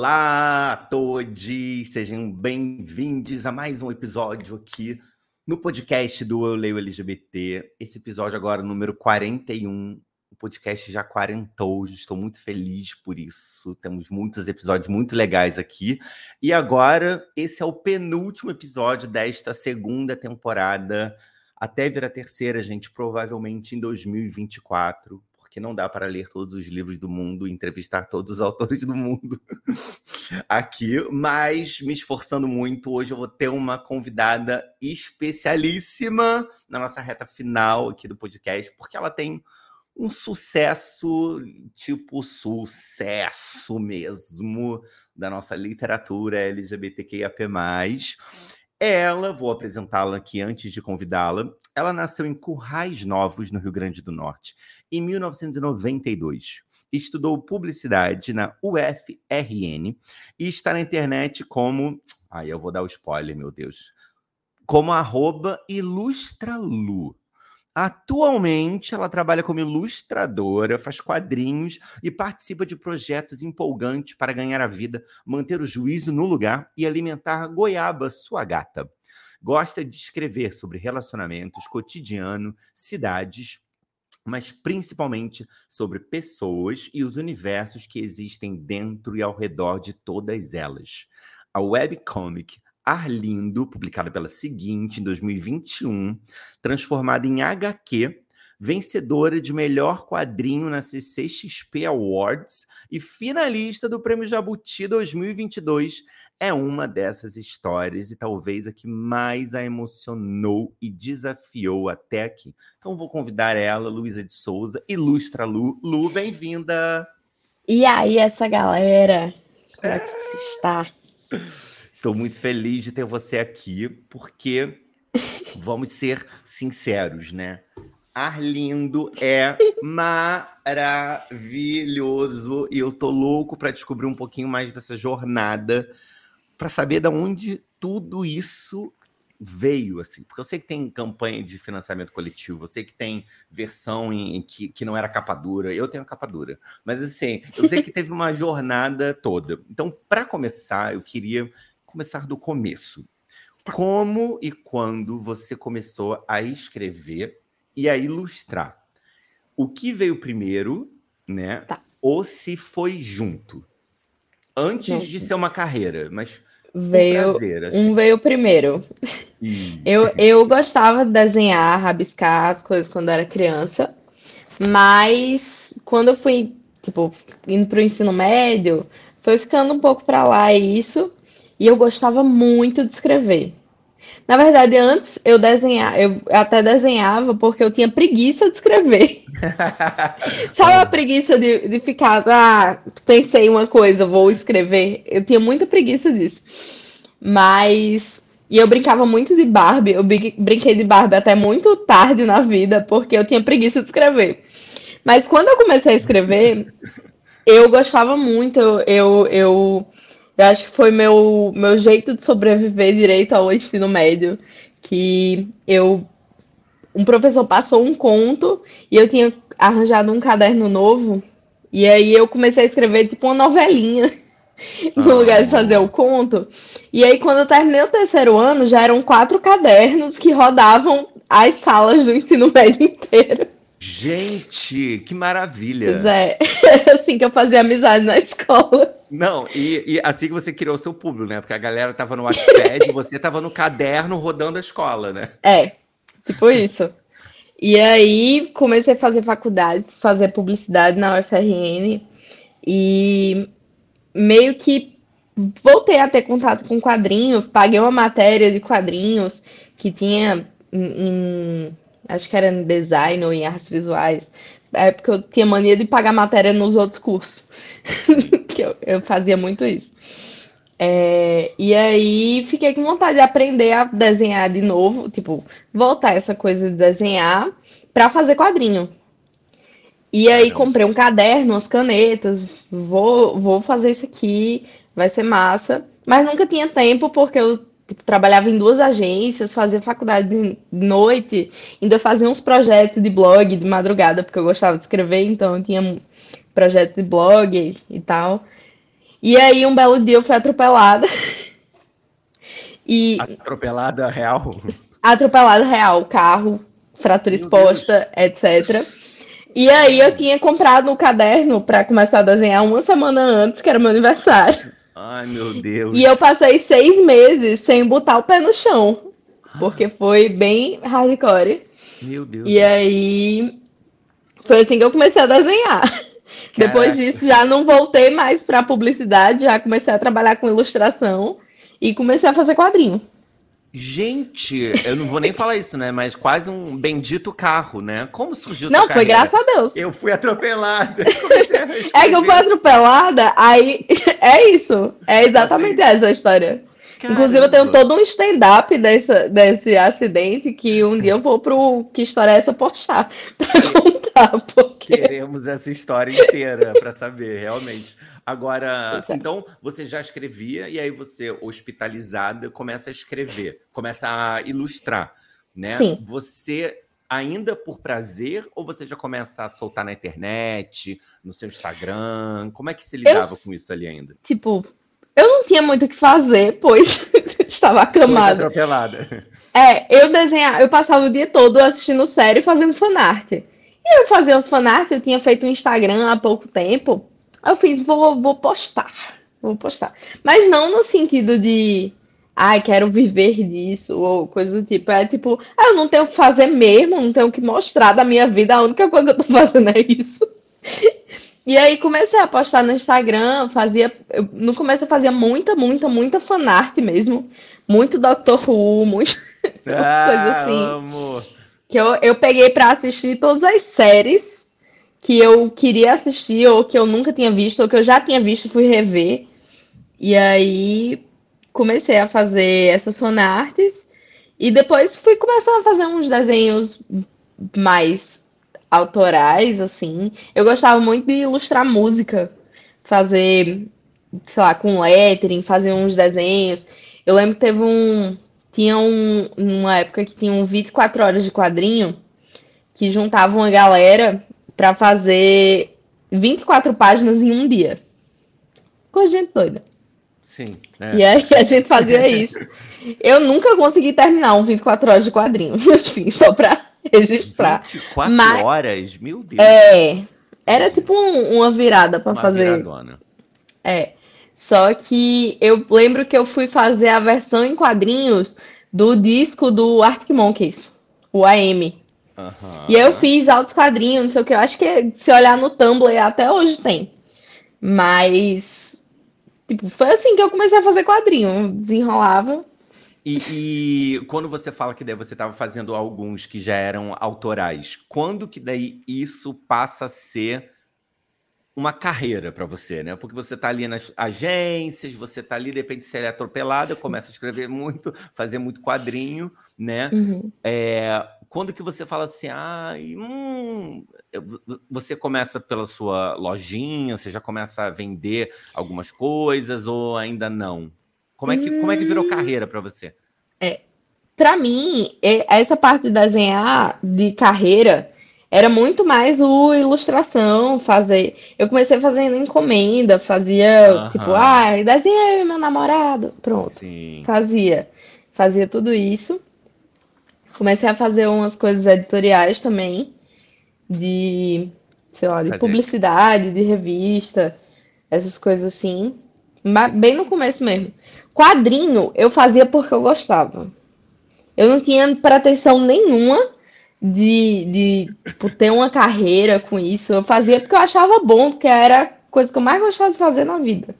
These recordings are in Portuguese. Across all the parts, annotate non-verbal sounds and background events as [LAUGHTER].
Olá a todos, sejam bem-vindos a mais um episódio aqui no podcast do Eu Leio LGBT. Esse episódio agora número 41. O podcast já quarentou, estou muito feliz por isso. Temos muitos episódios muito legais aqui. E agora, esse é o penúltimo episódio desta segunda temporada. Até vir a terceira, gente, provavelmente em 2024 porque não dá para ler todos os livros do mundo, entrevistar todos os [LAUGHS] autores do mundo aqui, mas me esforçando muito, hoje eu vou ter uma convidada especialíssima na nossa reta final aqui do podcast, porque ela tem um sucesso, tipo sucesso mesmo, da nossa literatura LGBTQIAP+. Ela, vou apresentá-la aqui antes de convidá-la, ela nasceu em Currais Novos, no Rio Grande do Norte, em 1992. Estudou publicidade na UFRN e está na internet como. Ai, eu vou dar o spoiler, meu Deus. Como arroba ilustralu. Atualmente, ela trabalha como ilustradora, faz quadrinhos e participa de projetos empolgantes para ganhar a vida, manter o juízo no lugar e alimentar Goiaba, sua gata. Gosta de escrever sobre relacionamentos, cotidiano, cidades, mas principalmente sobre pessoas e os universos que existem dentro e ao redor de todas elas. A webcomic Arlindo, publicada pela Seguinte em 2021, transformada em HQ, vencedora de melhor quadrinho na CCXP Awards e finalista do Prêmio Jabuti 2022, é uma dessas histórias e talvez a que mais a emocionou e desafiou até aqui. Então vou convidar ela, Luísa de Souza, ilustra Lu. Lu, bem-vinda! E aí, essa galera? Como é que você está? Estou muito feliz de ter você aqui, porque vamos ser sinceros, né? Arlindo é maravilhoso e eu tô louco para descobrir um pouquinho mais dessa jornada, para saber de onde tudo isso veio, assim, porque eu sei que tem campanha de financiamento coletivo, eu sei que tem versão em, em que, que não era capa dura, eu tenho capa dura, mas assim, eu sei que teve uma [LAUGHS] jornada toda. Então, para começar, eu queria começar do começo. Tá. Como e quando você começou a escrever e a ilustrar? O que veio primeiro, né? Tá. Ou se foi junto? Antes de ser uma carreira, mas veio prazer, assim. um veio primeiro. Eu, eu gostava de desenhar, rabiscar as coisas quando era criança, mas quando eu fui, tipo, indo para o ensino médio, foi ficando um pouco para lá isso. E eu gostava muito de escrever. Na verdade, antes eu desenhava, eu até desenhava porque eu tinha preguiça de escrever. [LAUGHS] Sabe a preguiça de, de ficar, ah, pensei uma coisa, vou escrever. Eu tinha muita preguiça disso. Mas. E eu brincava muito de Barbie. Eu brinquei de Barbie até muito tarde na vida, porque eu tinha preguiça de escrever. Mas quando eu comecei a escrever, eu gostava muito. Eu, eu, eu eu acho que foi meu, meu jeito de sobreviver direito ao ensino médio, que eu um professor passou um conto e eu tinha arranjado um caderno novo e aí eu comecei a escrever tipo uma novelinha [LAUGHS] no ah. lugar de fazer o conto. E aí quando eu terminei o terceiro ano, já eram quatro cadernos que rodavam as salas do ensino [LAUGHS] médio inteiro. Gente, que maravilha! Pois [LAUGHS] é, assim que eu fazia amizade na escola. Não, e, e, assim que você criou o seu público, né? Porque a galera tava no Wattpad e [LAUGHS] você tava no caderno rodando a escola, né? É, tipo isso. E aí comecei a fazer faculdade, fazer publicidade na UFRN e meio que voltei a ter contato com quadrinhos, paguei uma matéria de quadrinhos que tinha em, em acho que era em design ou em artes visuais. É porque eu tinha mania de pagar matéria nos outros cursos. [LAUGHS] que eu, eu, fazia muito isso. É, e aí fiquei com vontade de aprender a desenhar de novo, tipo, voltar essa coisa de desenhar para fazer quadrinho. E aí comprei um caderno, umas canetas, vou, vou fazer isso aqui, vai ser massa. Mas nunca tinha tempo porque eu tipo, trabalhava em duas agências, fazia faculdade de noite, ainda fazia uns projetos de blog de madrugada, porque eu gostava de escrever, então eu tinha um projeto de blog e tal. E aí um belo dia eu fui atropelada. [LAUGHS] e atropelada real? Atropelada real, carro, fratura Meu exposta, Deus. etc. E aí eu tinha comprado um caderno para começar a desenhar uma semana antes, que era meu aniversário. Ai, meu Deus. E eu passei seis meses sem botar o pé no chão. Porque foi bem hardcore. Meu Deus. E aí foi assim que eu comecei a desenhar. Caraca. Depois disso, já não voltei mais para publicidade, já comecei a trabalhar com ilustração e comecei a fazer quadrinho. Gente, eu não vou nem falar isso, né? Mas quase um bendito carro, né? Como surgiu Não, foi graças a Deus. Eu fui atropelada. [LAUGHS] é que eu fui atropelada, aí [LAUGHS] é isso. É exatamente essa a história. Caramba. Inclusive, eu tenho todo um stand-up desse acidente que um dia eu vou pro Que História é essa postar pra contar. Porque... Queremos essa história inteira para saber, realmente. Agora, então, você já escrevia e aí você, hospitalizada, começa a escrever, começa a ilustrar, né? Sim. Você ainda por prazer ou você já começa a soltar na internet, no seu Instagram? Como é que você lidava eu, com isso ali ainda? Tipo, eu não tinha muito o que fazer, pois [LAUGHS] estava acamada. atropelada. É, eu desenhava, eu passava o dia todo assistindo série e fazendo fanart. E eu fazia os fanart, eu tinha feito um Instagram há pouco tempo. Eu fiz, vou, vou postar. Vou postar. Mas não no sentido de, ai, quero viver disso, ou coisa do tipo. É tipo, ah, eu não tenho o que fazer mesmo, não tenho o que mostrar da minha vida, a única coisa que eu tô [LAUGHS] fazendo é isso. E aí comecei a postar no Instagram, fazia. Eu, no começo eu fazia muita, muita, muita fanart mesmo. Muito Doctor Who, muito. [LAUGHS] Ah, coisas assim. Amo. Que eu, eu peguei para assistir todas as séries que eu queria assistir, ou que eu nunca tinha visto, ou que eu já tinha visto fui rever. E aí comecei a fazer essas fanarts. E depois fui começando a fazer uns desenhos mais autorais, assim. Eu gostava muito de ilustrar música, fazer, sei lá, com lettering, fazer uns desenhos. Eu lembro que teve um. Tinha um, uma época que tinha um 24 horas de quadrinho que juntava uma galera para fazer 24 páginas em um dia. Coisa gente doida. Sim. É. E aí a gente fazia isso. [LAUGHS] Eu nunca consegui terminar um 24 horas de quadrinho, [LAUGHS] assim, só para registrar. 24 Mas, horas? Meu Deus. É. Era tipo um, uma virada para fazer. Viradona. É. Só que eu lembro que eu fui fazer a versão em quadrinhos do disco do Arctic Monkeys, o AM. Uhum. E eu fiz altos quadrinhos, não sei o que. Eu acho que se olhar no Tumblr até hoje tem. Mas, tipo, foi assim que eu comecei a fazer quadrinho. Desenrolava. E, e, quando você fala que daí você estava fazendo alguns que já eram autorais, quando que daí isso passa a ser uma carreira para você, né? Porque você está ali nas agências, você está ali, de repente você é atropelada, começa a escrever muito, fazer muito quadrinho, né? Uhum. É, quando que você fala assim, ah, hum, você começa pela sua lojinha, você já começa a vender algumas coisas ou ainda não? Como é que, hum... como é que virou hum. carreira para você? É, para mim, essa parte de desenhar de carreira era muito mais o ilustração, fazer. Eu comecei fazendo encomenda, fazia uh -huh. tipo, ah, desenha meu namorado, pronto. Sim. Fazia, fazia tudo isso. Comecei a fazer umas coisas editoriais também, de, sei lá, de fazer. publicidade, de revista, essas coisas assim. Bem no começo mesmo. Quadrinho eu fazia porque eu gostava. Eu não tinha pretensão nenhuma de, de tipo, ter uma carreira com isso. Eu fazia porque eu achava bom, porque era a coisa que eu mais gostava de fazer na vida.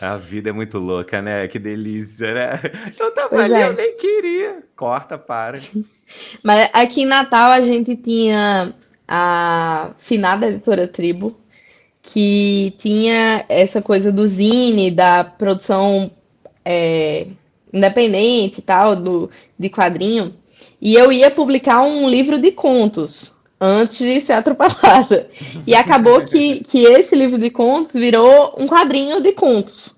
A vida é muito louca, né? Que delícia, né? [LAUGHS] Eu tava pois ali, é. eu nem queria. Corta, para. [LAUGHS] Mas aqui em Natal a gente tinha a finada editora Tribo, que tinha essa coisa do zine, da produção é, independente e tal, do, de quadrinho. E eu ia publicar um livro de contos antes de ser atropelada. E acabou [LAUGHS] que, que esse livro de contos virou um quadrinho de contos.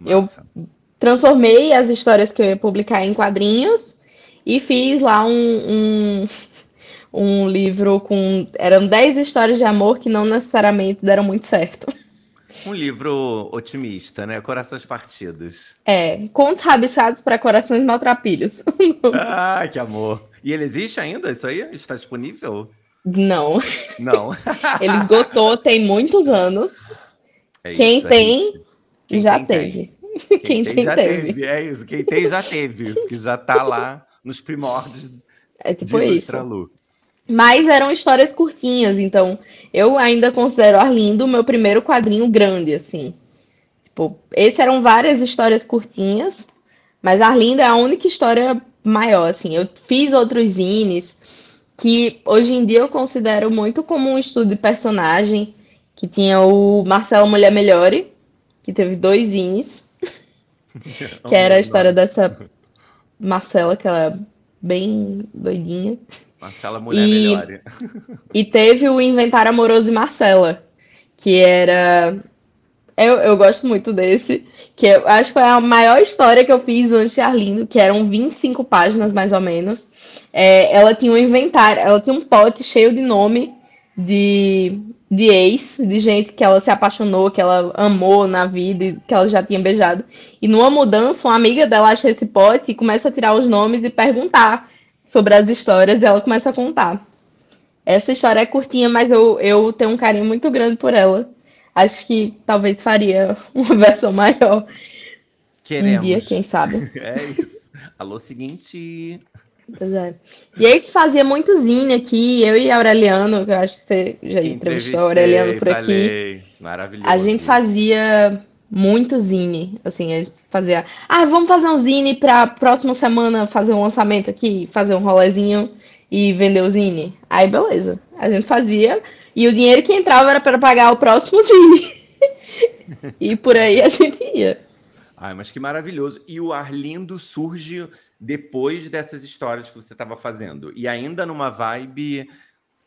Nossa. Eu transformei as histórias que eu ia publicar em quadrinhos e fiz lá um, um, [LAUGHS] um livro com. Eram 10 histórias de amor que não necessariamente deram muito certo. Um livro otimista, né? Corações partidos. É, contos rabiscados para corações maltrapilhos. [LAUGHS] ah, que amor. E ele existe ainda? Isso aí está disponível? Não. Não. [LAUGHS] ele esgotou tem muitos anos. É Quem isso, tem, Quem já tem, teve. Tem. Quem, Quem tem, já teve. teve. É isso. Quem tem, já teve. Porque já está lá nos primórdios é tipo de isso. Lu. Mas eram histórias curtinhas, então eu ainda considero Arlindo o meu primeiro quadrinho grande, assim. Tipo, esse eram várias histórias curtinhas, mas Arlindo é a única história maior, assim. Eu fiz outros zines que hoje em dia eu considero muito como um estudo de personagem, que tinha o Marcelo Mulher Melhore, que teve dois zines, [LAUGHS] que era a história dessa Marcela, que ela é bem doidinha. Marcela Mulher e, Melhor. E teve o Inventário Amoroso de Marcela, que era. Eu, eu gosto muito desse, que eu acho que foi a maior história que eu fiz antes de Arlindo, que eram 25 páginas mais ou menos. É, ela tinha um inventário, ela tinha um pote cheio de nome de, de ex, de gente que ela se apaixonou, que ela amou na vida, que ela já tinha beijado. E numa mudança, uma amiga dela acha esse pote e começa a tirar os nomes e perguntar sobre as histórias e ela começa a contar. Essa história é curtinha, mas eu, eu tenho um carinho muito grande por ela. Acho que talvez faria [LAUGHS] uma versão maior. Queremos. Um dia, quem sabe. [LAUGHS] É isso. Alô, seguinte. Pois é. E aí fazia muito zine aqui, eu e Aureliano, que eu acho que você já entrevistou a Aureliano por aqui. Maravilhoso. A gente fazia muito zine, assim, fazia, ah, vamos fazer um zine para próxima semana fazer um lançamento aqui, fazer um rolezinho e vender o zine. Aí beleza, a gente fazia e o dinheiro que entrava era para pagar o próximo zine. [LAUGHS] e por aí a gente ia. Ai, mas que maravilhoso. E o Arlindo surge depois dessas histórias que você estava fazendo. E ainda numa vibe,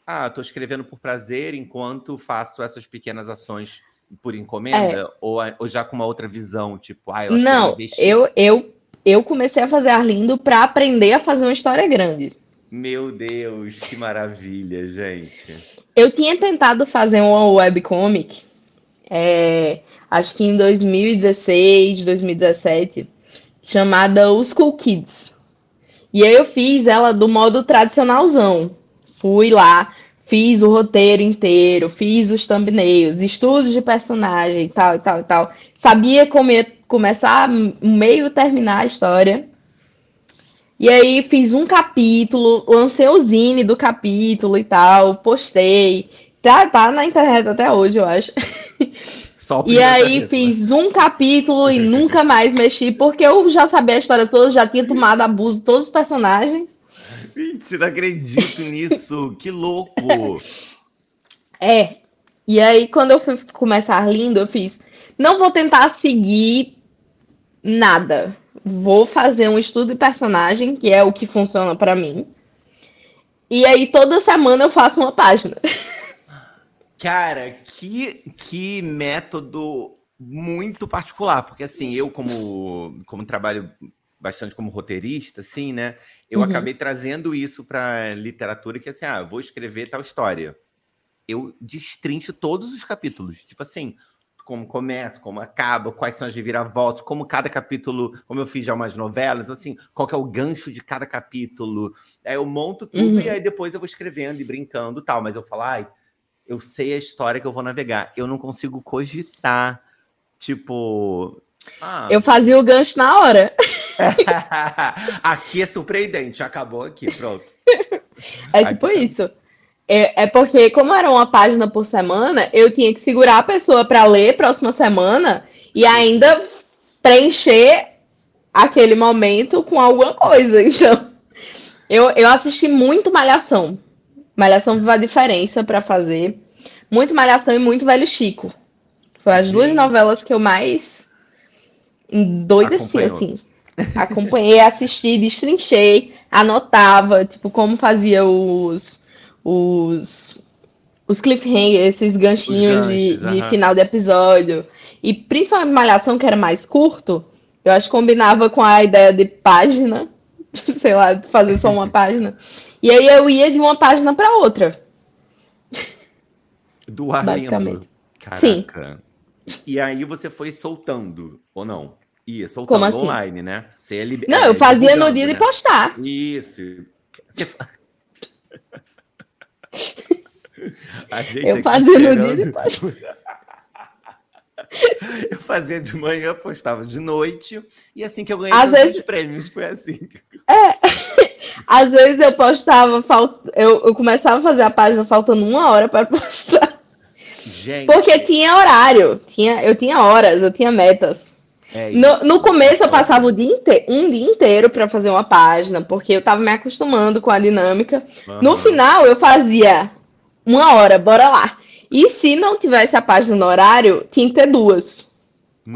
ah, tô escrevendo por prazer enquanto faço essas pequenas ações por encomenda? É. Ou, ou, já com uma outra visão, tipo, ah, eu acho Não, que eu, eu, eu, eu comecei a fazer Arlindo para aprender a fazer uma história grande. Meu Deus, que maravilha, gente. Eu tinha tentado fazer uma webcomic, é, acho que em 2016, 2017, chamada Os Cool Kids. E aí eu fiz ela do modo tradicionalzão. Fui lá, Fiz o roteiro inteiro, fiz os thumbnails, estudos de personagem e tal, e tal, e tal. Sabia como ia começar, meio terminar a história. E aí fiz um capítulo, lancei o zine do capítulo e tal, postei. Tá, tá na internet até hoje, eu acho. [LAUGHS] e aí fiz um capítulo e nunca mais mexi, porque eu já sabia a história toda, já tinha tomado abuso de todos os personagens. Mentira, acredito nisso. que louco. [LAUGHS] É. E aí, quando eu fui começar lindo, eu fiz. Não vou tentar seguir nada. Vou fazer um estudo de personagem, que é o que funciona para mim. E aí, toda semana eu faço uma página. [LAUGHS] Cara, que, que método muito particular, porque assim, eu como, como trabalho bastante como roteirista, assim, né? Eu uhum. acabei trazendo isso para literatura, que assim, ah, vou escrever tal história. Eu destrincho todos os capítulos, tipo assim, como começa, como acaba, quais são as reviravoltas, como cada capítulo, como eu fiz já umas novelas, então assim, qual que é o gancho de cada capítulo. Aí eu monto tudo uhum. e aí depois eu vou escrevendo e brincando tal, mas eu falo, ai, eu sei a história que eu vou navegar. Eu não consigo cogitar, tipo, ah. Eu fazia o gancho na hora. [LAUGHS] aqui é surpreendente, acabou aqui, pronto. [LAUGHS] É tipo aqui, tá. isso. É, é, porque, como era uma página por semana, eu tinha que segurar a pessoa para ler próxima semana e ainda preencher aquele momento com alguma coisa. [LAUGHS] Então, eu, eu assisti muito Malhação. Malhação vive a diferença para fazer. Muito Malhação e muito Velho Chico. Foi as duas novelas que eu mais endoideci, assim. Acompanhei, assisti, destrinchei, anotava, tipo, como fazia os, os, os cliffhangers, esses ganchinhos ganchos, de, de final de episódio. E principalmente Malhação, que era mais curto, eu acho que combinava com a ideia de página, [LAUGHS] sei lá, fazer só uma [LAUGHS] página. E aí eu ia de uma página para outra. [LAUGHS] Do Arlindo. Caraca. Sim. E aí você foi soltando, ou não? Ia soltando assim? online, né? Você ia liber... Não, eu fazia no dia né? de postar. Isso. Você... [LAUGHS] eu fazia no dia de postar. [LAUGHS] Eu fazia de manhã, postava de noite, e assim que eu ganhei Às vezes... os prêmios, foi assim. É, [LAUGHS] às vezes eu postava, falt... eu, eu começava a fazer a página faltando uma hora para postar. Gente. Porque tinha horário, tinha, eu tinha horas, eu tinha metas. É no, no, começo eu passava o dia inteiro, um dia inteiro para fazer uma página, porque eu estava me acostumando com a dinâmica. Uhum. No final eu fazia uma hora, bora lá. E se não tivesse a página no horário, tinha que ter duas.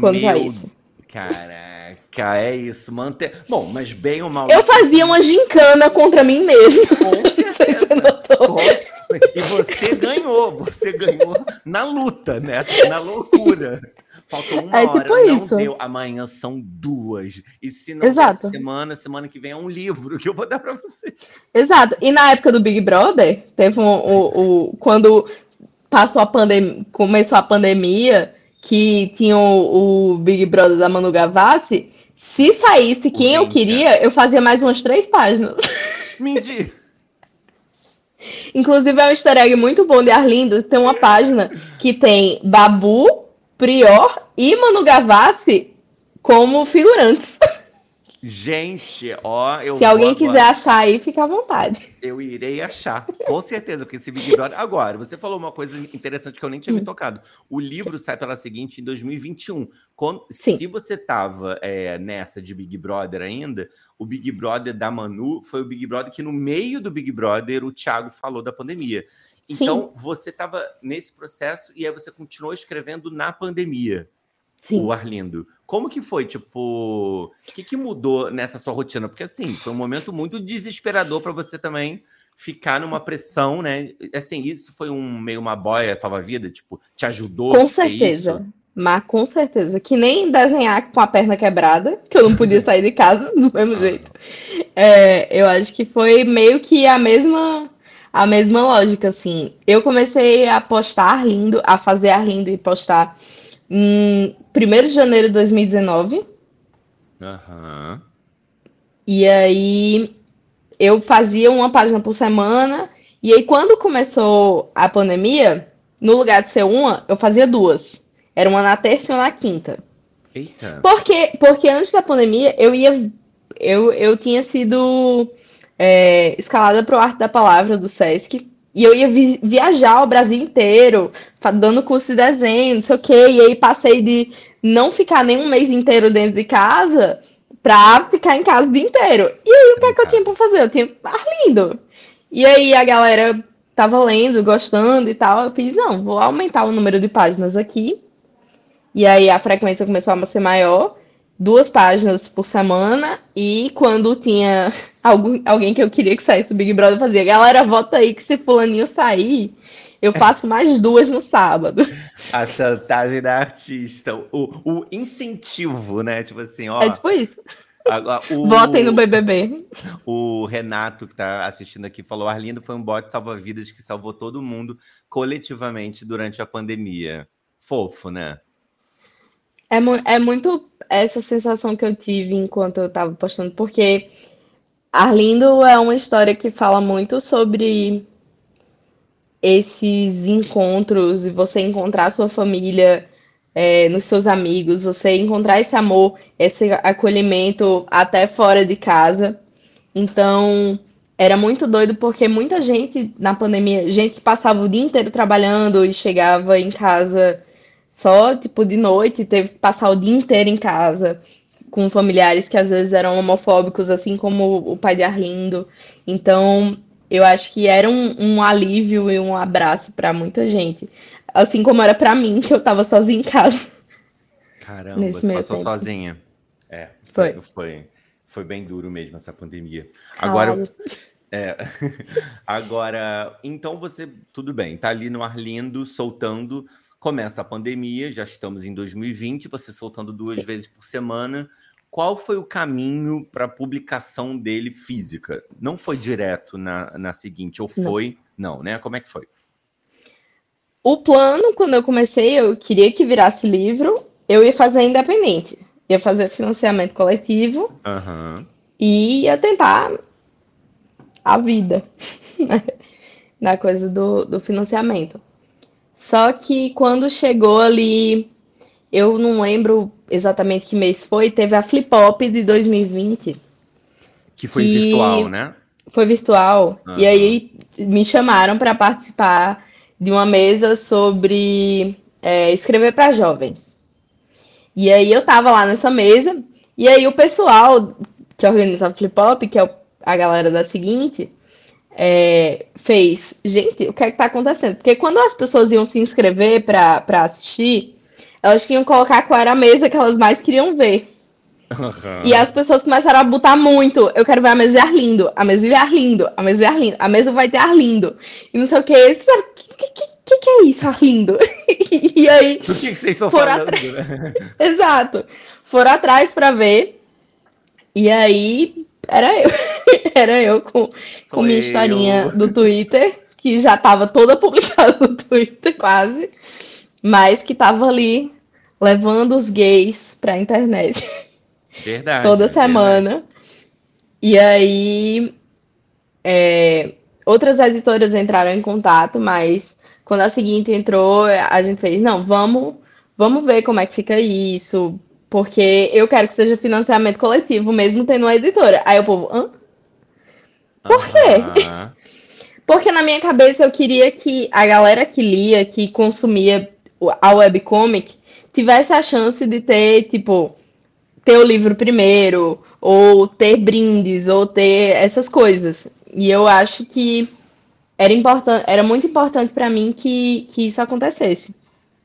Quando Meu... isso. Caraca, é isso. Manter. Bom, mas bem ou mal. Eu fazia uma gincana contra mim mesmo. [LAUGHS] Com certeza. Com... E você ganhou, você ganhou na luta, né? Na loucura. Faltou uma é, tipo hora, não isso. deu. Amanhã são duas. E se não Exato. semana, semana que vem é um livro que eu vou dar para você. Exato. E na época do Big Brother, teve um, o, o, quando passou a pandemia, começou a pandemia, que tinha o, o, Big Brother da Manu Gavassi, se saísse quem eu queria, eu fazia mais umas três páginas. [LAUGHS] Mentira. Inclusive é um easter egg muito bom de Arlindo, tem uma página que tem Babu, Prior e Manu Gavassi como figurantes. Gente, ó, eu [LAUGHS] Se alguém quiser achar aí, fica à vontade. Eu irei achar, com certeza, porque esse Big Brother. Agora, você falou uma coisa interessante que eu nem tinha me hum. tocado. O livro sai pela seguinte em 2021. Quando, se você tava é, nessa de Big Brother ainda, o Big Brother da Manu foi o Big Brother que, no meio do Big Brother, o Thiago falou da pandemia. Então, Sim. você estava nesse processo e aí você continuou escrevendo na pandemia. Sim. o Arlindo. Como que foi, tipo, o que, que mudou nessa sua rotina? Porque, assim, foi um momento muito desesperador para você também ficar numa pressão, né? Assim, isso foi um meio uma boia salva-vida, tipo, te ajudou? Com certeza. Mas com certeza. Que nem desenhar com a perna quebrada, que eu não podia [LAUGHS] sair de casa do mesmo jeito. É, eu acho que foi meio que a mesma a mesma lógica, assim. Eu comecei a postar Arlindo, a fazer Arlindo e postar em 1 de janeiro de 2019. Aham. Uhum. E aí eu fazia uma página por semana. E aí, quando começou a pandemia, no lugar de ser uma, eu fazia duas. Era uma na terça e uma na quinta. Eita. Porque, porque antes da pandemia, eu ia. Eu, eu tinha sido é, escalada para o Arte da Palavra do Sesc e eu ia vi viajar o Brasil inteiro, dando curso de desenho, não sei o quê. E aí passei de não ficar nem um mês inteiro dentro de casa pra ficar em casa o dia inteiro. E aí o que é que eu tinha pra fazer? Eu tinha Arlindo. E aí a galera tava lendo, gostando e tal. Eu fiz, não, vou aumentar o número de páginas aqui. E aí a frequência começou a ser maior duas páginas por semana e quando tinha [LAUGHS] algum, alguém que eu queria que saísse o Big Brother, eu fazia, galera, vota aí que se fulaninho sair, eu faço mais duas no sábado. [LAUGHS] A chantagem da artista, o, o incentivo, né? Tipo assim, ó. É tipo isso. Agora, o, Votem no BBB. O Renato, que tá assistindo aqui, falou: Arlindo foi um bote salva-vidas que salvou todo mundo coletivamente durante a pandemia. Fofo, né? É, é muito essa sensação que eu tive enquanto eu estava postando, porque Arlindo é uma história que fala muito sobre esses encontros e você encontrar sua família é, nos seus amigos, você encontrar esse amor, esse acolhimento até fora de casa. Então, era muito doido porque muita gente na pandemia, gente que passava o dia inteiro trabalhando e chegava em casa só tipo de noite, teve que passar o dia inteiro em casa com familiares que às vezes eram homofóbicos, assim como o pai de Arlindo. Então, eu acho que era um, um alívio e um abraço para muita gente. Assim como era para mim, que eu tava sozinha em casa. Caramba, você passou tempo. sozinha. É, foi. foi. Foi bem duro mesmo essa pandemia. Agora, é, [LAUGHS] agora, então você, tudo bem, tá ali no Arlindo, soltando, começa a pandemia, já estamos em 2020, você soltando duas vezes por semana. Qual foi o caminho para a publicação dele física? Não foi direto na, na seguinte, ou foi? Não. não, né? Como é que foi? O plano, quando eu comecei, eu queria que virasse livro, eu ia fazer independente ia fazer financiamento coletivo uhum. e ia tentar a vida [LAUGHS] né? na coisa do, do financiamento. Só que quando chegou ali, eu não lembro exatamente que mês foi, teve a Flip Hop de 2020. Que foi que virtual, né? Foi virtual. Uhum. E aí me chamaram para participar de uma mesa sobre é, escrever para jovens. E aí eu tava lá nessa mesa, e aí o pessoal que organiza o Flip Hop, que é a galera da seguinte, é, fez, gente, o que é que tá acontecendo? Porque quando as pessoas iam se inscrever para assistir, elas tinham que colocar qual era a mesa que elas mais queriam ver. Uhum. E as pessoas começaram a botar muito. Eu quero ver a mesa de Arlindo, a mesa de Arlindo, a mesa de Arlindo, a mesa vai ter Arlindo. E não sei o que. O que, que, que, que é isso, Arlindo? [LAUGHS] e aí. Do que, que vocês estão falando? Né? [LAUGHS] Exato. Foram atrás para ver. E aí, era eu. [LAUGHS] era eu com, com minha eu. historinha do Twitter, que já estava toda [LAUGHS] publicada no Twitter, quase. Mas que tava ali levando os gays pra internet. Verdade. toda semana. Verdade. E aí. É, outras editoras entraram em contato, mas quando a seguinte entrou, a gente fez, não, vamos, vamos ver como é que fica isso, porque eu quero que seja financiamento coletivo, mesmo tendo uma editora. Aí o povo, hã? Por quê? Porque na minha cabeça eu queria que a galera que lia, que consumia a webcomic, tivesse a chance de ter, tipo, ter o livro primeiro, ou ter brindes, ou ter essas coisas. E eu acho que era importante, era muito importante para mim que, que isso acontecesse.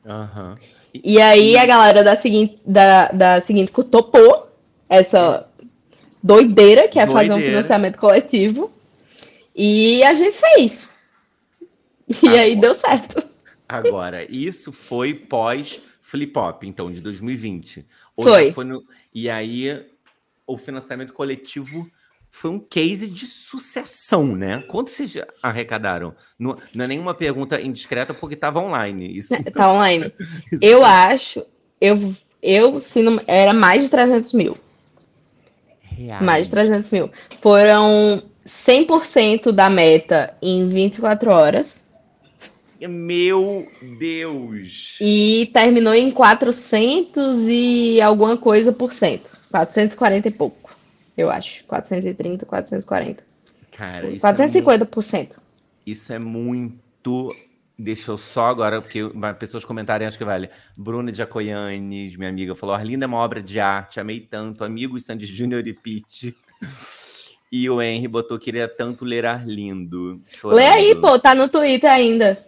Uhum. E, aí a galera da seguinte, da, da seguinte topou essa doideira que é doideira. fazer um financiamento coletivo. E a gente fez. E agora, aí deu certo. Agora, isso foi pós Flip Hop, então, de 2020. foi. foi no, e aí o financiamento coletivo foi um case de sucessão, né? Quanto vocês arrecadaram? Não, não é nenhuma pergunta indiscreta porque estava online. Isso [LAUGHS] tá online. [LAUGHS] Isso eu acho, eu, eu se não, era mais de 300 mil. Reais. Mais de 300 mil. Foram 100% da meta em 24 horas. Meu Deus! E terminou em 400 e alguma coisa por cento. 440 e pouco eu acho. 430, 440. Cara, isso 450%. É muito, isso é muito. Deixa eu só agora, porque pessoas comentarem, acho que vale. Bruna de Acoianes, minha amiga, falou: Arlinda é uma obra de arte, amei tanto. Amigos Sandy Júnior e Pete. E o Henry botou: queria tanto ler Arlindo. Chorando. Lê aí, pô, tá no Twitter ainda.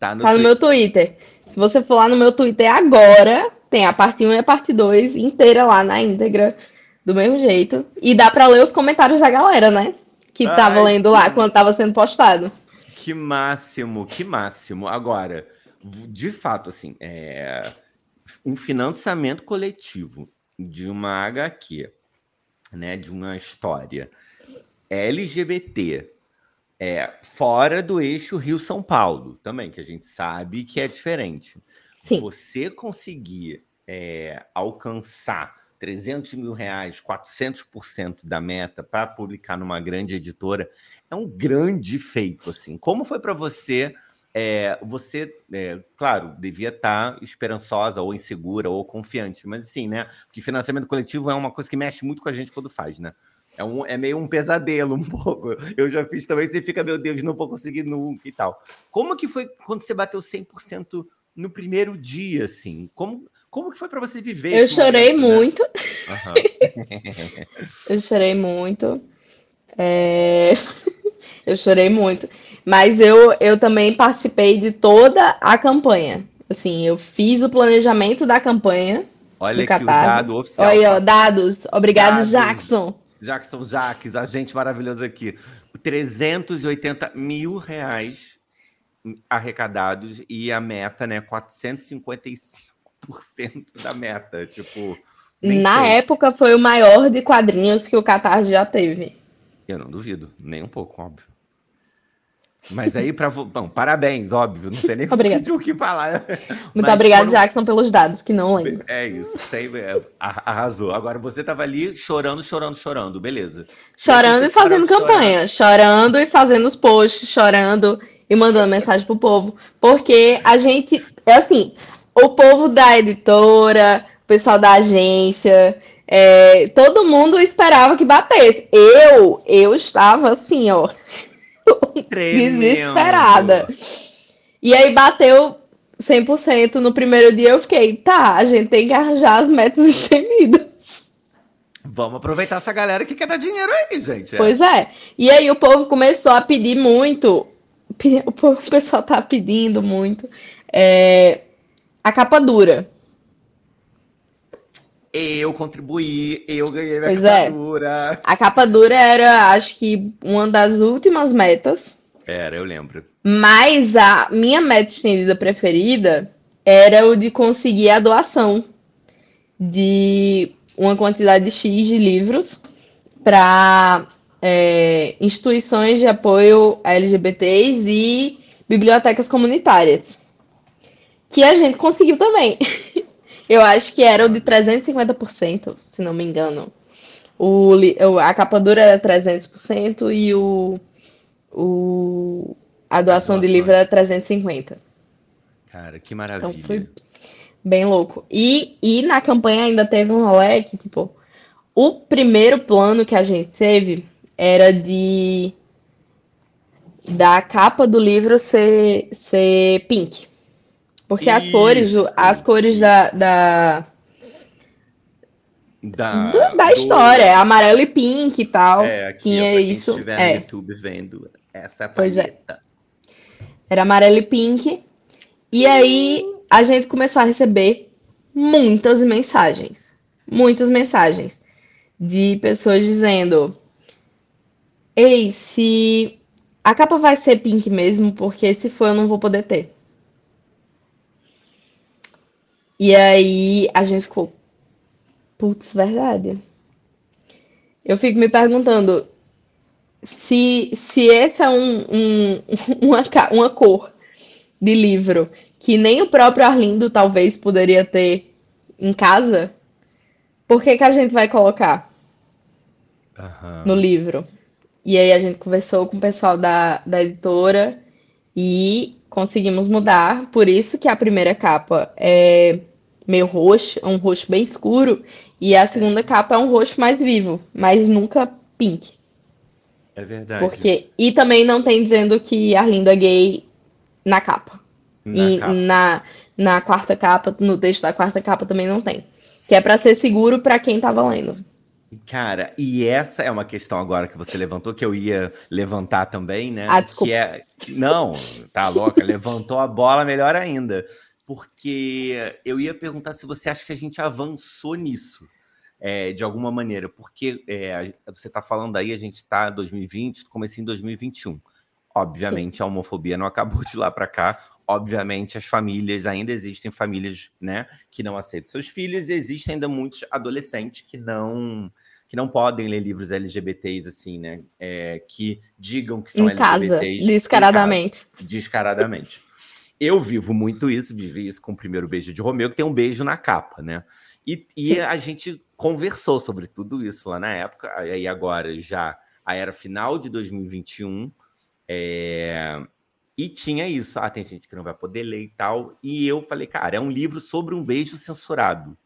Tá no, tá no meu Twitter. Se você for lá no meu Twitter agora, tem a parte 1 e a parte 2 inteira lá na íntegra do mesmo jeito. E dá para ler os comentários da galera, né? Que Ai, tava lendo lá que... quando tava sendo postado. Que máximo, que máximo. Agora, de fato, assim, é um financiamento coletivo de uma HQ, né, de uma história LGBT, é, fora do eixo Rio-São Paulo, também, que a gente sabe que é diferente. Sim. Você conseguir é, alcançar 300 mil reais, 400% da meta para publicar numa grande editora, é um grande feito, assim. Como foi para você? É, você, é, claro, devia estar tá esperançosa ou insegura ou confiante, mas assim, né? Porque financiamento coletivo é uma coisa que mexe muito com a gente quando faz, né? É, um, é meio um pesadelo, [LAUGHS] um pouco. Eu já fiz também, você fica, meu Deus, não vou conseguir nunca e tal. Como que foi quando você bateu 100% no primeiro dia, assim? Como, como que foi para você viver? Eu chorei momento, muito. Né? Uhum. [LAUGHS] eu chorei muito. É... [LAUGHS] eu chorei muito. Mas eu, eu também participei de toda a campanha. Assim, eu fiz o planejamento da campanha. Olha aqui o dado oficial. Olha, ó, dados. Obrigado, dados. Jackson. Jackson Jaques, a gente maravilhoso aqui. 380 mil reais arrecadados e a meta, né, 455% da meta, tipo... Na sei. época foi o maior de quadrinhos que o Catarse já teve. Eu não duvido, nem um pouco, óbvio. Mas aí, para bom, parabéns, óbvio. Não sei nem o que falar. Muito Mas obrigado, foram... Jackson, pelos dados, que não lembro. É isso, sempre é, arrasou. Agora você tava ali chorando, chorando, chorando, beleza. Chorando e fazendo campanha, chorando e fazendo os posts, chorando e mandando mensagem pro povo. Porque a gente, é assim, o povo da editora, o pessoal da agência, é, todo mundo esperava que batesse. Eu, eu estava assim, ó [LAUGHS] desesperada. E aí bateu 100% no primeiro dia. Eu fiquei, tá, a gente tem que arranjar as metas estemidas. Vamos aproveitar essa galera que quer dar dinheiro aí, gente. É. Pois é. E aí o povo começou a pedir muito. O, povo, o pessoal tá pedindo muito. É, a capa dura. Eu contribuí, eu ganhei minha pois capa é. dura. A capa dura era, acho que, uma das últimas metas. Era, eu lembro. Mas a minha meta estendida preferida era o de conseguir a doação de uma quantidade X de livros para é, instituições de apoio a LGBTs e bibliotecas comunitárias. Que a gente conseguiu também. [LAUGHS] Eu acho que era o de 350%, se não me engano. O, a capa dura era 300% e o, o, a doação de livro era 350%. Cara, que maravilha. Então foi bem louco. E, e na campanha ainda teve um rolê que, tipo, o primeiro plano que a gente teve era de da capa do livro ser, ser pink. Porque as cores, as cores da. Da, da, do, da história, é amarelo e pink e tal. É, aqui, tinha ó, isso. Quem é. no YouTube vendo essa palheta. É. Era amarelo e pink. E aí a gente começou a receber muitas mensagens. Muitas mensagens de pessoas dizendo: Ei, se a capa vai ser pink mesmo, porque se for eu não vou poder ter. E aí a gente ficou, putz, verdade. Eu fico me perguntando se, se esse é um, um, [LAUGHS] uma, uma cor de livro que nem o próprio Arlindo talvez poderia ter em casa, por que, que a gente vai colocar uhum. no livro? E aí a gente conversou com o pessoal da, da editora e conseguimos mudar. Por isso que a primeira capa é meio roxo, é um roxo bem escuro, e a segunda capa é um roxo mais vivo, mas nunca pink. É verdade. Porque e também não tem dizendo que Arlindo é gay na capa. Na, e capa. na na quarta capa, no texto da quarta capa também não tem. Que é para ser seguro para quem tá lendo. Cara, e essa é uma questão agora que você levantou, que eu ia levantar também, né? Ah, desculpa. Que é... Não, tá louca, levantou a bola melhor ainda porque eu ia perguntar se você acha que a gente avançou nisso. É, de alguma maneira, porque é, você está falando aí, a gente está em 2020, começo em 2021. Obviamente, Sim. a homofobia não acabou de lá para cá. Obviamente, as famílias, ainda existem famílias né, que não aceitam seus filhos, e existem ainda muitos adolescentes que não que não podem ler livros LGBTs, assim, né? É, que digam que são em LGBTs. Casa, descaradamente. Casa, descaradamente. Eu vivo muito isso, vivi isso com o primeiro beijo de Romeu, que tem um beijo na capa, né? E, e a gente conversou sobre tudo isso lá na época, aí agora já a era final de 2021, é, e tinha isso. Ah, tem gente que não vai poder ler e tal. E eu falei, cara, é um livro sobre um beijo censurado.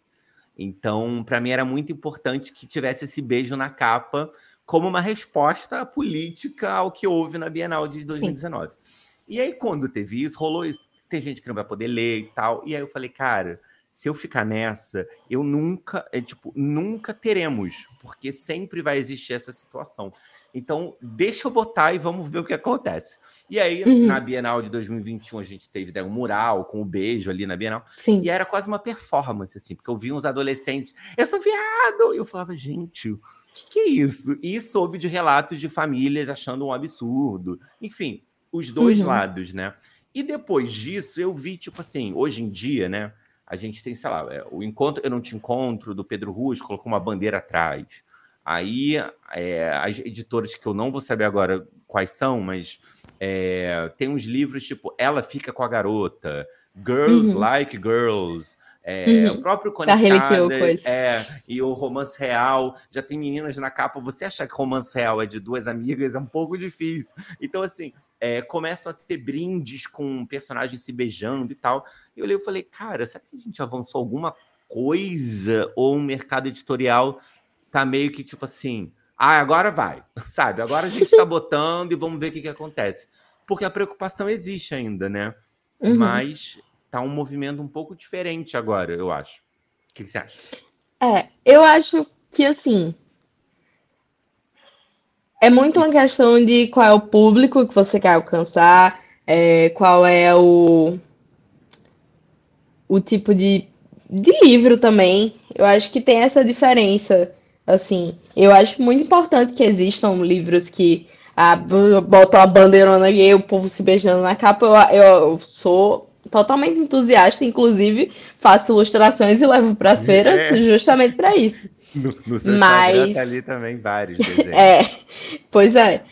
Então, para mim era muito importante que tivesse esse beijo na capa como uma resposta política ao que houve na Bienal de 2019. Sim. E aí, quando teve isso, rolou isso tem gente que não vai poder ler e tal. E aí eu falei, cara, se eu ficar nessa, eu nunca, é tipo, nunca teremos, porque sempre vai existir essa situação. Então, deixa eu botar e vamos ver o que acontece. E aí, uhum. na Bienal de 2021, a gente teve né, um mural com o um beijo ali na Bienal. Sim. E era quase uma performance, assim, porque eu vi uns adolescentes, eu sou viado! E eu falava, gente, o que, que é isso? E soube de relatos de famílias achando um absurdo. Enfim, os dois uhum. lados, né? E depois disso, eu vi, tipo assim, hoje em dia, né? A gente tem, sei lá, é, o Encontro Eu Não Te Encontro, do Pedro Ruas, colocou uma bandeira atrás. Aí, é, as editoras que eu não vou saber agora quais são, mas é, tem uns livros tipo Ela Fica com a Garota, Girls uhum. Like Girls, é, uhum. o próprio Conectada, é, e o Romance Real, já tem meninas na capa. Você achar que Romance Real é de duas amigas é um pouco difícil. Então, assim, é, começam a ter brindes com personagens se beijando e tal. E eu olhei e falei, cara, será que a gente avançou alguma coisa? Ou um mercado editorial tá meio que tipo assim, ah, agora vai, [LAUGHS] sabe? Agora a gente tá [LAUGHS] botando e vamos ver o que, que acontece. Porque a preocupação existe ainda, né? Uhum. Mas tá um movimento um pouco diferente agora, eu acho. O que, você acha? É, eu acho que assim. É muito uma questão de qual é o público que você quer alcançar, é, qual é o, o tipo de, de livro também. Eu acho que tem essa diferença. Assim, eu acho muito importante que existam livros que ah, botam a bandeirona gay, o povo se beijando na capa. Eu, eu sou totalmente entusiasta, inclusive faço ilustrações e levo para as é. feiras justamente para isso. No, no seu Mas... Tá ali também vários [LAUGHS] desenhos. é, pois é.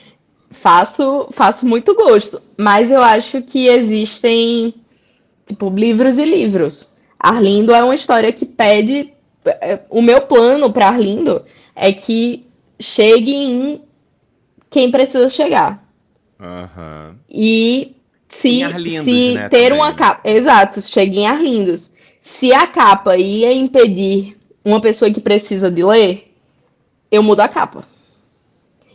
Faço, faço muito gosto, mas eu acho que existem tipo livros e livros. Arlindo é uma história que pede é, o meu plano para Arlindo é que chegue em quem precisa chegar. Uhum. E se, Arlindos, se né, ter também. uma capa. Exato, chegue em Arlindos. Se a capa ia impedir uma pessoa que precisa de ler, eu mudo a capa.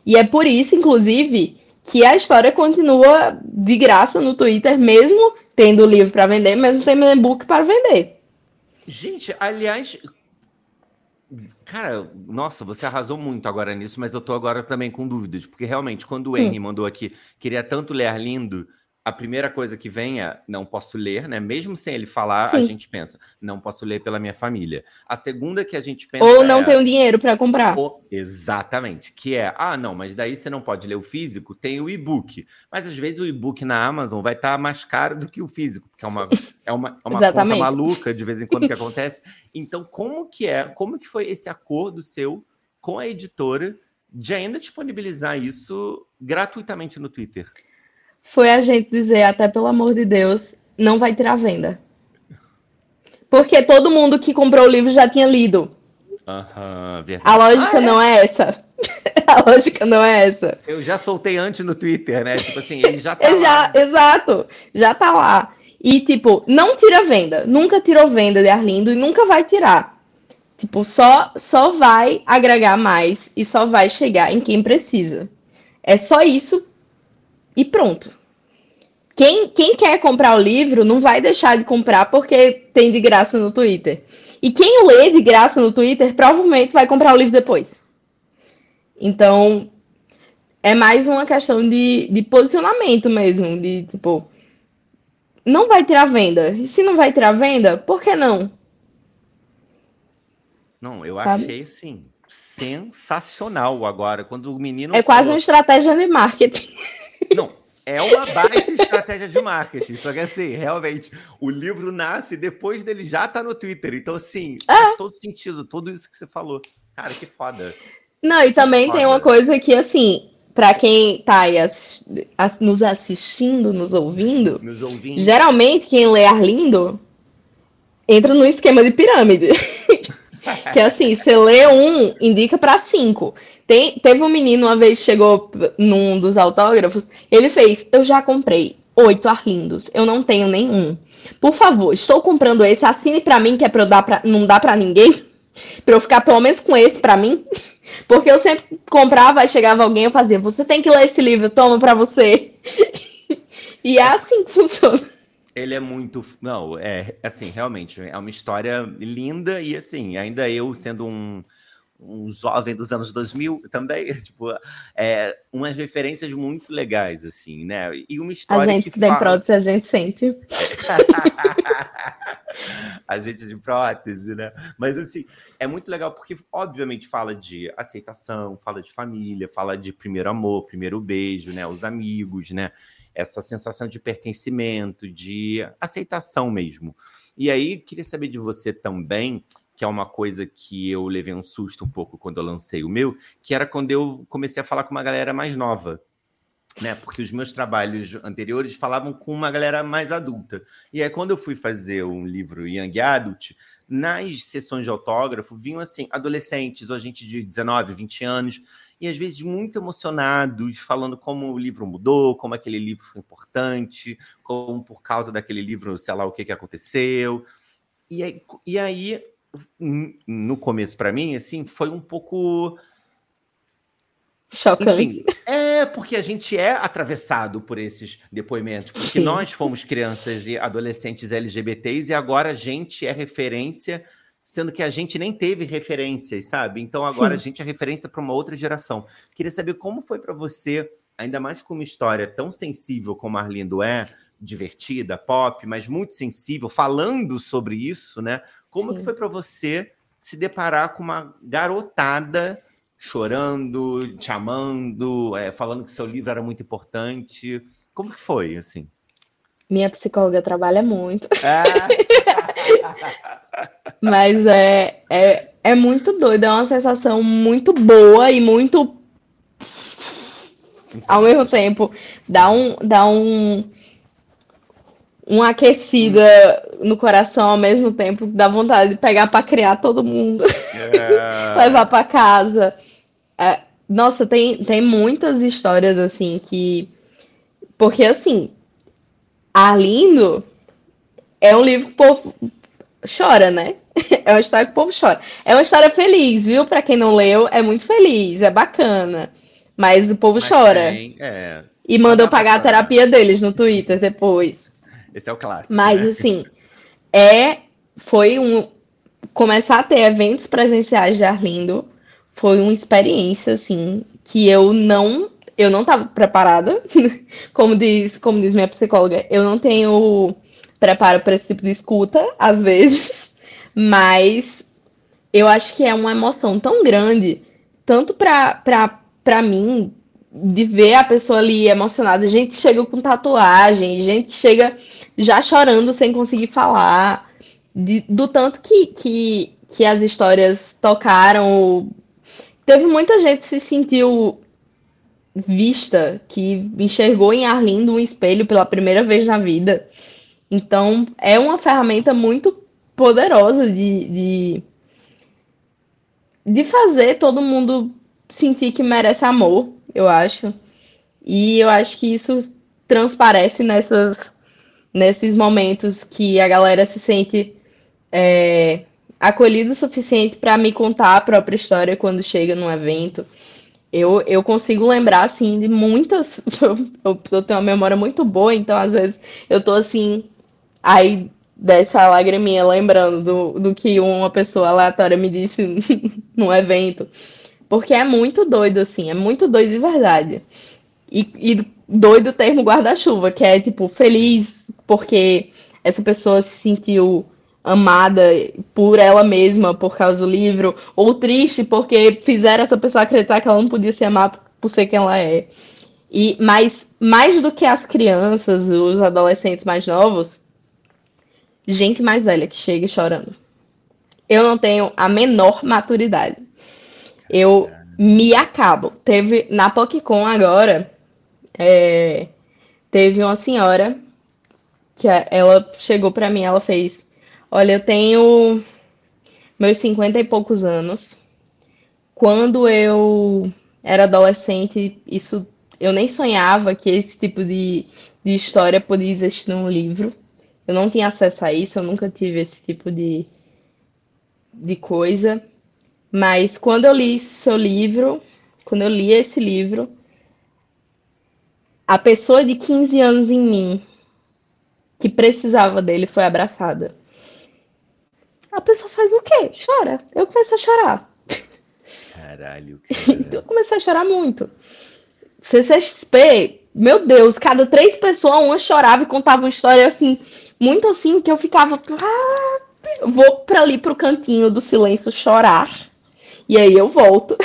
E é por isso, inclusive, que a história continua de graça no Twitter, mesmo tendo livro para vender, mesmo tendo e-book para vender. Gente, aliás, Cara, nossa, você arrasou muito agora nisso, mas eu tô agora também com dúvidas, porque realmente, quando o Henry mandou aqui, queria tanto ler lindo, a primeira coisa que vem é não posso ler, né? Mesmo sem ele falar, Sim. a gente pensa, não posso ler pela minha família. A segunda que a gente pensa Ou não é, tenho dinheiro para comprar. O, exatamente, que é, ah, não, mas daí você não pode ler o físico, tem o e-book. Mas às vezes o e-book na Amazon vai estar tá mais caro do que o físico, porque é uma é uma, é uma conta maluca de vez em quando que [LAUGHS] acontece. Então, como que é? Como que foi esse acordo seu com a editora de ainda disponibilizar isso gratuitamente no Twitter? Foi a gente dizer, até pelo amor de Deus, não vai ter a venda. Porque todo mundo que comprou o livro já tinha lido. Aham, verdade. A lógica ah, é? não é essa. [LAUGHS] a lógica não é essa. Eu já soltei antes no Twitter, né? Tipo assim, ele já [LAUGHS] tá já, lá. Exato, já tá lá. E, tipo, não tira venda. Nunca tirou venda de Arlindo e nunca vai tirar. Tipo, só, só vai agregar mais e só vai chegar em quem precisa. É só isso e pronto. Quem, quem quer comprar o livro não vai deixar de comprar porque tem de graça no Twitter. E quem lê de graça no Twitter provavelmente vai comprar o livro depois. Então, é mais uma questão de, de posicionamento mesmo. De tipo, não vai ter a venda. E se não vai ter a venda, por que não? Não, eu Sabe? achei assim sensacional agora quando o menino. É falou... quase uma estratégia de marketing. Não, é uma baita estratégia de marketing. Só que assim, realmente, o livro nasce depois dele já tá no Twitter. Então, assim, é. faz todo sentido, tudo isso que você falou. Cara, que foda. Não, e também foda. tem uma coisa que, assim, para quem tá aí ass nos assistindo, nos ouvindo, nos ouvindo, geralmente quem lê Arlindo entra no esquema de pirâmide. [LAUGHS] que é assim, você lê um, indica para cinco. Tem, teve um menino uma vez chegou num dos autógrafos, ele fez: Eu já comprei oito arlindos, eu não tenho nenhum. Por favor, estou comprando esse, assine para mim, que é para eu dar pra, não dá para ninguém, [LAUGHS] para eu ficar pelo menos com esse para mim. [LAUGHS] Porque eu sempre comprava, chegava alguém, eu fazia: Você tem que ler esse livro, toma para você. [LAUGHS] e é assim que funciona. Ele é muito. Não, é assim, realmente, é uma história linda e assim, ainda eu sendo um, um jovem dos anos 2000 também, [LAUGHS] tipo, é, umas referências muito legais, assim, né? E uma história a gente que tem fala... prótese, a gente sente. [LAUGHS] a gente de prótese, né? Mas, assim, é muito legal porque, obviamente, fala de aceitação, fala de família, fala de primeiro amor, primeiro beijo, né? Os amigos, né? Essa sensação de pertencimento, de aceitação mesmo. E aí, queria saber de você também que é uma coisa que eu levei um susto um pouco quando eu lancei o meu, que era quando eu comecei a falar com uma galera mais nova. Né, porque os meus trabalhos anteriores falavam com uma galera mais adulta. E aí, quando eu fui fazer um livro Young Adult, nas sessões de autógrafo vinham assim, adolescentes, ou gente de 19, 20 anos, e às vezes muito emocionados, falando como o livro mudou, como aquele livro foi importante, como por causa daquele livro, sei lá o que, que aconteceu. E aí, e aí no começo para mim, assim, foi um pouco Chocante. Enfim, é porque a gente é atravessado por esses depoimentos, porque Sim. nós fomos crianças e adolescentes LGBTs e agora a gente é referência, sendo que a gente nem teve referências, sabe? Então agora Sim. a gente é referência para uma outra geração. Queria saber como foi para você, ainda mais com uma história tão sensível como Arlindo é, divertida, pop, mas muito sensível, falando sobre isso, né? Como Sim. que foi para você se deparar com uma garotada chorando, te amando, é, falando que seu livro era muito importante? Como que foi, assim? Minha psicóloga trabalha muito. Ah. [LAUGHS] Mas é, é, é muito doido, é uma sensação muito boa e muito. Entendi. Ao mesmo tempo, dá um, dá um, uma aquecida no coração ao mesmo tempo, dá vontade de pegar para criar todo mundo, é... [LAUGHS] levar para casa. É, nossa, tem, tem muitas histórias assim que. Porque assim, Arlindo é um livro que o povo chora, né? [LAUGHS] É uma história que o povo chora. É uma história feliz, viu? Para quem não leu, é muito feliz, é bacana. Mas o povo Mas chora. Tem, é... E mandou pagar a terapia deles no Twitter depois. Esse é o clássico. Mas, né? assim, é. Foi um. Começar a ter eventos presenciais de Arlindo foi uma experiência, assim, que eu não. Eu não estava preparada. [LAUGHS] como, diz, como diz minha psicóloga, eu não tenho preparo para esse tipo de escuta, às [LAUGHS] vezes. Mas eu acho que é uma emoção tão grande, tanto para mim, de ver a pessoa ali emocionada. Gente chega com tatuagem, gente chega já chorando sem conseguir falar, de, do tanto que, que, que as histórias tocaram. Teve muita gente que se sentiu vista, que enxergou em Arlindo um espelho pela primeira vez na vida. Então, é uma ferramenta muito poderosa de, de, de fazer todo mundo sentir que merece amor, eu acho. E eu acho que isso transparece nessas nesses momentos que a galera se sente é, acolhido o suficiente para me contar a própria história quando chega num evento. Eu, eu consigo lembrar, assim, de muitas. [LAUGHS] Eu, eu tenho uma memória muito boa, então às vezes eu tô assim. Aí dessa lagriminha lembrando do, do que uma pessoa aleatória me disse [LAUGHS] num evento. Porque é muito doido, assim, é muito doido de verdade. E, e doido termo guarda-chuva, que é tipo feliz porque essa pessoa se sentiu amada por ela mesma por causa do livro, ou triste porque fizeram essa pessoa acreditar que ela não podia se amar por ser quem ela é. E mas mais do que as crianças, os adolescentes mais novos, gente mais velha que chega chorando. Eu não tenho a menor maturidade. Eu me acabo. Teve na PocCon agora, é, teve uma senhora que ela chegou para mim, ela fez: Olha, eu tenho meus cinquenta e poucos anos. Quando eu era adolescente, isso eu nem sonhava que esse tipo de, de história podia existir num livro. Eu não tinha acesso a isso, eu nunca tive esse tipo de, de coisa. Mas quando eu li seu livro, quando eu li esse livro, a pessoa de 15 anos em mim que precisava dele foi abraçada. A pessoa faz o quê? Chora. Eu comecei a chorar. Caralho. [LAUGHS] Cara. eu comecei a chorar muito. CCXP, meu Deus, cada três pessoas, uma chorava e contava uma história assim, muito assim, que eu ficava. Ah, vou para ali pro cantinho do silêncio chorar. E aí eu volto.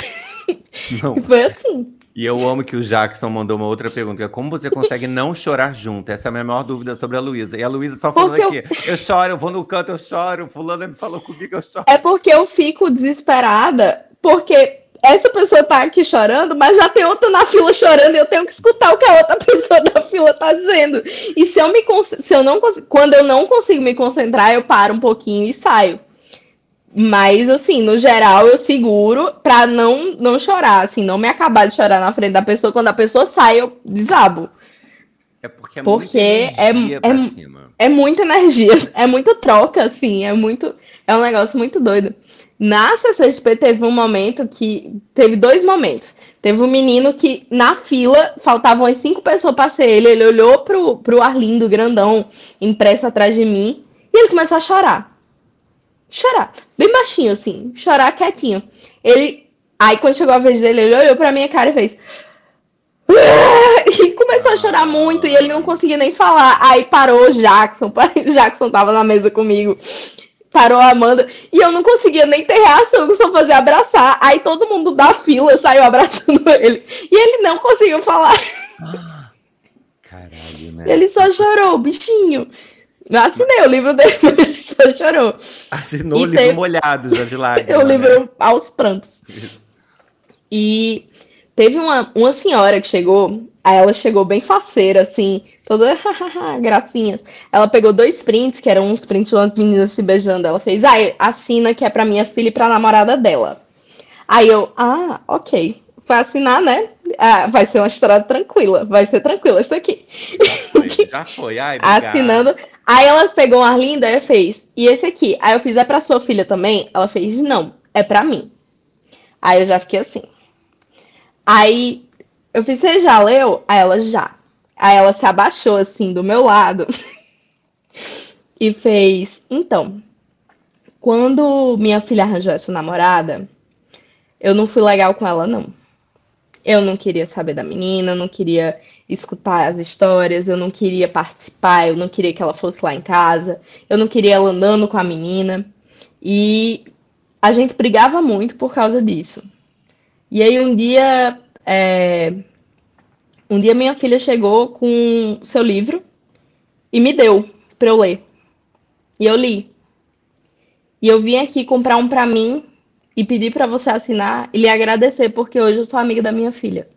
Não. [LAUGHS] E foi assim. E eu amo que o Jackson mandou uma outra pergunta, é como você consegue não chorar junto? Essa é a minha maior dúvida sobre a Luísa. E a Luísa só falando aqui, eu... eu... choro, eu vou no canto, eu choro, fulano me falou comigo, eu choro. É porque eu fico desesperada, porque essa pessoa tá aqui chorando, mas já tem outra na fila chorando e eu tenho que escutar o que a outra [LAUGHS] pessoa da fila tá dizendo. E se eu me se eu não quando eu não consigo me concentrar, eu paro um pouquinho e saio. Mas, assim, no geral, eu seguro pra não, não chorar, assim, não me acabar de chorar na frente da pessoa. Quando a pessoa sai, eu desabo. É porque é porque é, é, é muita energia, [LAUGHS] é muita troca, assim, é muito. É um negócio muito doido. Na CCXP teve um momento que. Teve dois momentos. Teve um menino que, na fila, faltavam as cinco pessoas para ser ele. Ele olhou pro, pro Arlindo, grandão, impresso atrás de mim, e ele começou a chorar chorar. Bem baixinho, assim. Chorar quietinho. Ele. Aí quando chegou a vez dele, ele olhou pra minha cara e fez. E começou a chorar muito e ele não conseguia nem falar. Aí parou o Jackson. [LAUGHS] O Jackson tava na mesa comigo. Parou a Amanda. E eu não conseguia nem ter reação, só fazer abraçar. Aí todo mundo da fila saiu abraçando [LAUGHS] ele. E ele não conseguiu falar. Caralho, né? Ele só chorou, bichinho. Eu assinei o livro dele, [LAUGHS] mas só chorou. Assinou e o livro teve... molhado já de lágrimas. [LAUGHS] o livro né? aos prantos. Isso. E teve uma, uma senhora que chegou, aí ela chegou bem faceira, assim, toda [LAUGHS] gracinhas. Ela pegou dois prints, que eram uns prints de umas meninas se beijando. Ela fez, ah, assina que é pra minha filha e pra namorada dela. Aí eu, ah, ok. Foi assinar, né? Ah, vai ser uma história tranquila. Vai ser tranquila isso aqui. Já foi, [LAUGHS] já foi. Ai, Assinando. Aí ela pegou uma linda e fez, e esse aqui? Aí eu fiz, é pra sua filha também? Ela fez, não, é pra mim. Aí eu já fiquei assim. Aí eu fiz, você já leu? Aí ela, já. Aí ela se abaixou assim do meu lado [LAUGHS] e fez, então, quando minha filha arranjou essa namorada, eu não fui legal com ela, não. Eu não queria saber da menina, não queria escutar as histórias, eu não queria participar, eu não queria que ela fosse lá em casa, eu não queria ela andando com a menina. E a gente brigava muito por causa disso. E aí um dia, é... um dia minha filha chegou com seu livro e me deu para eu ler. E eu li. E eu vim aqui comprar um para mim e pedir para você assinar e lhe agradecer porque hoje eu sou amiga da minha filha.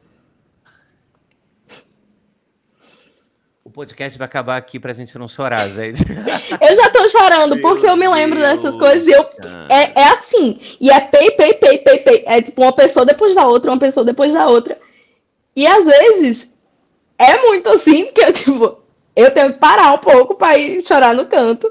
O podcast vai acabar aqui pra gente não chorar, gente. [LAUGHS] eu já tô chorando, porque eu me lembro Deus dessas coisas e eu. É, é assim. E é pei, pei, pei, pei, pei. É tipo uma pessoa depois da outra, uma pessoa depois da outra. E às vezes é muito assim, que eu, [LAUGHS] tipo, eu tenho que parar um pouco pra ir chorar no canto.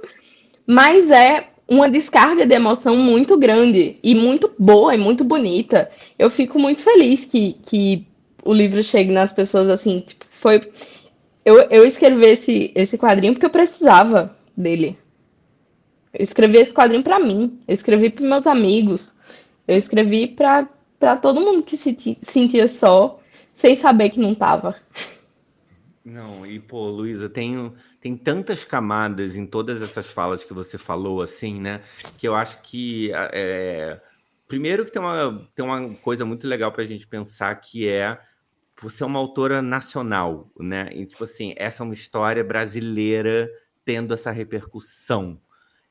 Mas é uma descarga de emoção muito grande e muito boa e muito bonita. Eu fico muito feliz que, que o livro chegue nas pessoas assim. Tipo, foi eu, eu escrevi esse, esse quadrinho porque eu precisava dele. Eu escrevi esse quadrinho para mim. Eu escrevi para meus amigos. Eu escrevi para todo mundo que se sentia só, sem saber que não tava. Não, e pô, Luísa, tem, tem tantas camadas em todas essas falas que você falou, assim, né? Que eu acho que. É, primeiro, que tem uma, tem uma coisa muito legal para a gente pensar que é você é uma autora nacional, né? E, tipo assim, essa é uma história brasileira tendo essa repercussão.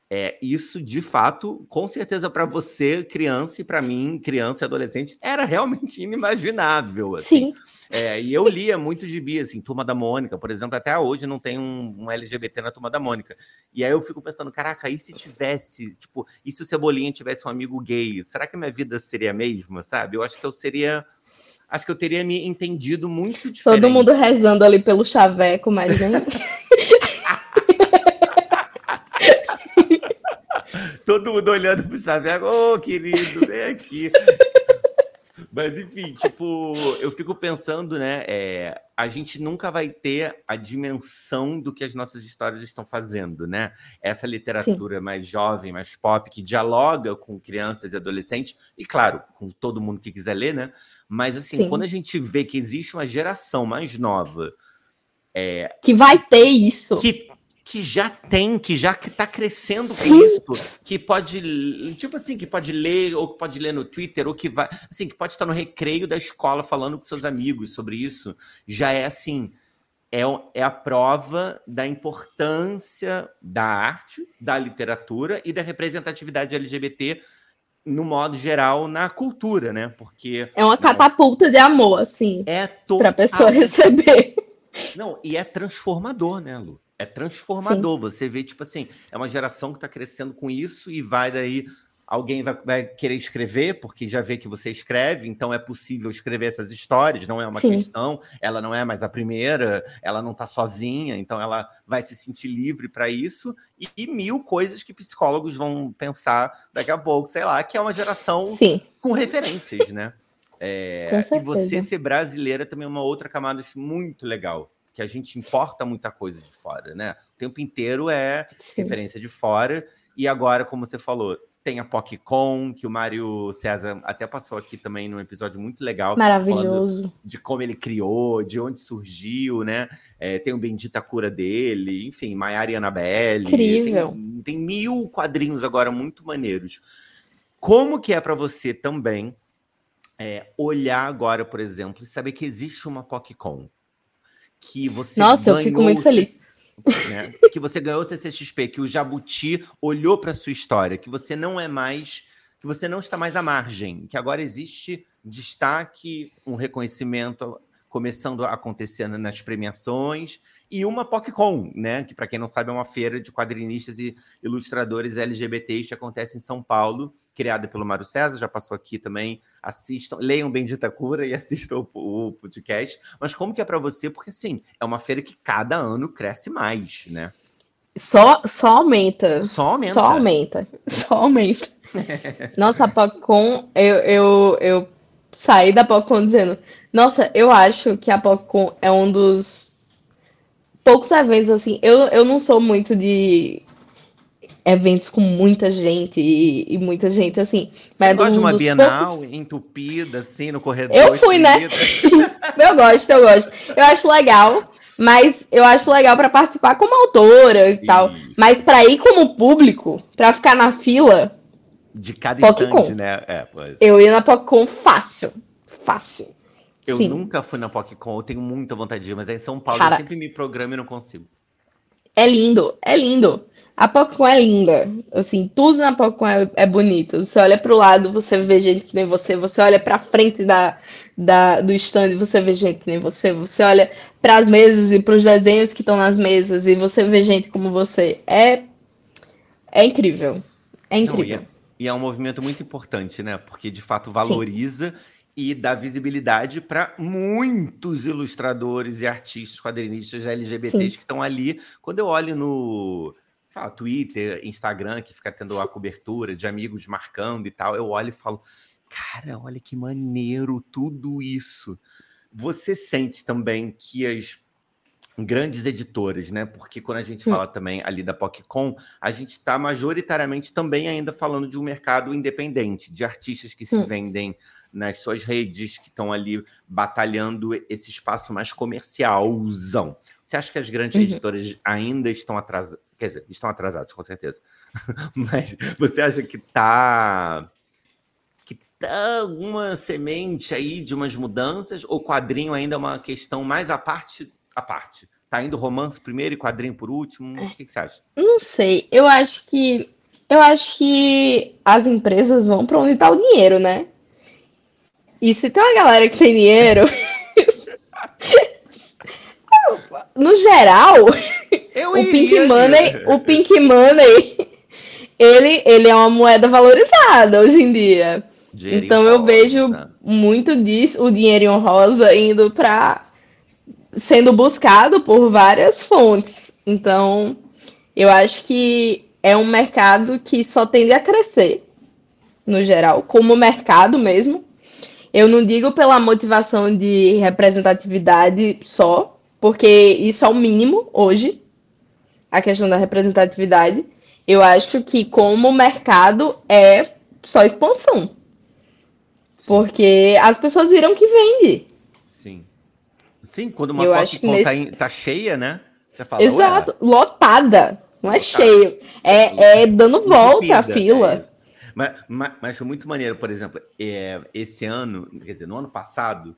É, isso, de fato, com certeza para você, criança, e para mim, criança e adolescente, era realmente [LAUGHS] inimaginável. Assim. Sim. É, e eu lia muito de bi, assim, Turma da Mônica, por exemplo, até hoje não tem um, um, LGBT na Turma da Mônica. E aí eu fico pensando, caraca, e se tivesse, tipo, e se o Cebolinha tivesse um amigo gay? Será que minha vida seria a mesma, sabe? Eu acho que eu seria acho que eu teria me entendido muito diferente. Todo mundo rezando ali pelo chaveco, mas? [LAUGHS] Todo mundo olhando pro chaveco, ô oh, querido, vem aqui. [LAUGHS] Mas enfim, tipo, eu fico pensando, né? É, a gente nunca vai ter a dimensão do que as nossas histórias estão fazendo, né? Essa literatura Sim. mais jovem, mais pop, que dialoga com crianças e adolescentes, e claro, com todo mundo que quiser ler, né? Mas assim, Sim. quando a gente vê que existe uma geração mais nova. É, que vai ter isso. Que que já tem, que já está crescendo com isso, que pode, tipo assim, que pode ler, ou que pode ler no Twitter, ou que vai, assim, que pode estar no recreio da escola falando com seus amigos sobre isso, já é assim, é, é a prova da importância da arte, da literatura e da representatividade LGBT no modo geral na cultura, né? Porque é uma catapulta de amor, assim, é para a pessoa [LAUGHS] receber. Não, e é transformador, né, Lu? É transformador. Sim. Você vê, tipo assim, é uma geração que está crescendo com isso e vai daí. Alguém vai, vai, querer escrever, porque já vê que você escreve, então é possível escrever essas histórias, não é uma Sim. questão, ela não é mais a primeira, ela não está sozinha, então ela vai se sentir livre para isso, e, e, mil coisas que psicólogos vão pensar daqui a pouco, sei lá, que é uma geração Sim. com referências, né? É, e você ser brasileira também é uma outra camada muito legal que a gente importa muita coisa de fora, né? O tempo inteiro é Sim. referência de fora. E agora, como você falou, tem a PocCon, que o Mário César até passou aqui também num episódio muito legal. Maravilhoso. De como ele criou, de onde surgiu, né? É, tem o Bendita Cura dele, enfim, Maiara e Annabelle. Incrível. Tem, tem mil quadrinhos agora muito maneiros. Como que é para você também é, olhar agora, por exemplo, e saber que existe uma PocCon? Que você Nossa, eu fico muito feliz. Né? que você ganhou o CCXP, que o Jabuti olhou para sua história, que você não é mais, que você não está mais à margem, que agora existe destaque, um reconhecimento começando a acontecer nas premiações e uma PocCon, né? Que para quem não sabe é uma feira de quadrinistas e ilustradores LGBTs que acontece em São Paulo, criada pelo Mário César, já passou aqui também. Assistam, leiam Bendita Cura e [LAUGHS] assistam o, o podcast. Mas como que é para você? Porque assim, é uma feira que cada ano cresce mais, né? Só, só aumenta. Só aumenta. Só aumenta. [LAUGHS] Só aumenta. [LAUGHS] Nossa, a PocCon, eu, eu, eu saí da PocCon dizendo, nossa, eu acho que a PocCon é um dos poucos eventos, assim. Eu, eu não sou muito de eventos com muita gente e, e muita gente, assim. Você mas gosta de uma Bienal poucos... entupida, assim, no corredor? Eu fui, né? [LAUGHS] eu gosto, eu gosto. Eu acho legal, mas eu acho legal para participar como autora e Isso. tal. Mas para ir como público, para ficar na fila. De cada instante, né? É, pois. Eu ia na PocCon fácil. Fácil. Eu Sim. nunca fui na PocCon, eu tenho muita vontade de ir, mas é em São Paulo Cara, eu sempre me programo e não consigo. É lindo, é lindo. A PocCon é linda. Assim, tudo na PocCon é, é bonito. Você olha para o lado, você vê gente que nem você. Você olha para frente da, da, do stand, você vê gente que nem você. Você olha para as mesas e para os desenhos que estão nas mesas e você vê gente como você. É, é incrível. É incrível. Não, e, é, e, é, um movimento muito importante, né? Porque de fato valoriza. Sim e dá visibilidade para muitos ilustradores e artistas, quadrinistas LGBTs Sim. que estão ali. Quando eu olho no lá, Twitter, Instagram, que fica tendo a cobertura de amigos marcando e tal, eu olho e falo: cara, olha que maneiro tudo isso. Você sente também que as grandes editoras, né? Porque quando a gente Sim. fala também ali da PocCon, a gente está majoritariamente também ainda falando de um mercado independente, de artistas que se vendem nas suas redes que estão ali batalhando esse espaço mais comercialzão. Você acha que as grandes uhum. editoras ainda estão atrasadas? Quer dizer, estão atrasadas, com certeza. [LAUGHS] Mas você acha que tá que tá alguma semente aí de umas mudanças ou quadrinho ainda é uma questão mais à parte à parte? Tá indo romance primeiro e quadrinho por último? O que, que você acha? Não sei. Eu acho que eu acho que as empresas vão para onde está o dinheiro, né? E se tem uma galera que tem dinheiro. [LAUGHS] no geral, Eu o Pink Money, o Pink Money, ele, ele é uma moeda valorizada hoje em dia. Dinheirinho então eu vejo né? muito disso, o dinheirinho rosa indo para sendo buscado por várias fontes. Então, eu acho que é um mercado que só tende a crescer, no geral, como mercado mesmo. Eu não digo pela motivação de representatividade só, porque isso é o mínimo hoje, a questão da representatividade. Eu acho que como mercado é só expansão. Sim. Porque as pessoas viram que vende. Sim. Sim, quando uma PopCon nesse... tá, tá, cheia, né? Você fala, Exato, lotada. Não é cheio. É, é dando volta a fila. É mas, mas, mas, foi muito maneiro, por exemplo, é, esse ano, quer dizer, no ano passado,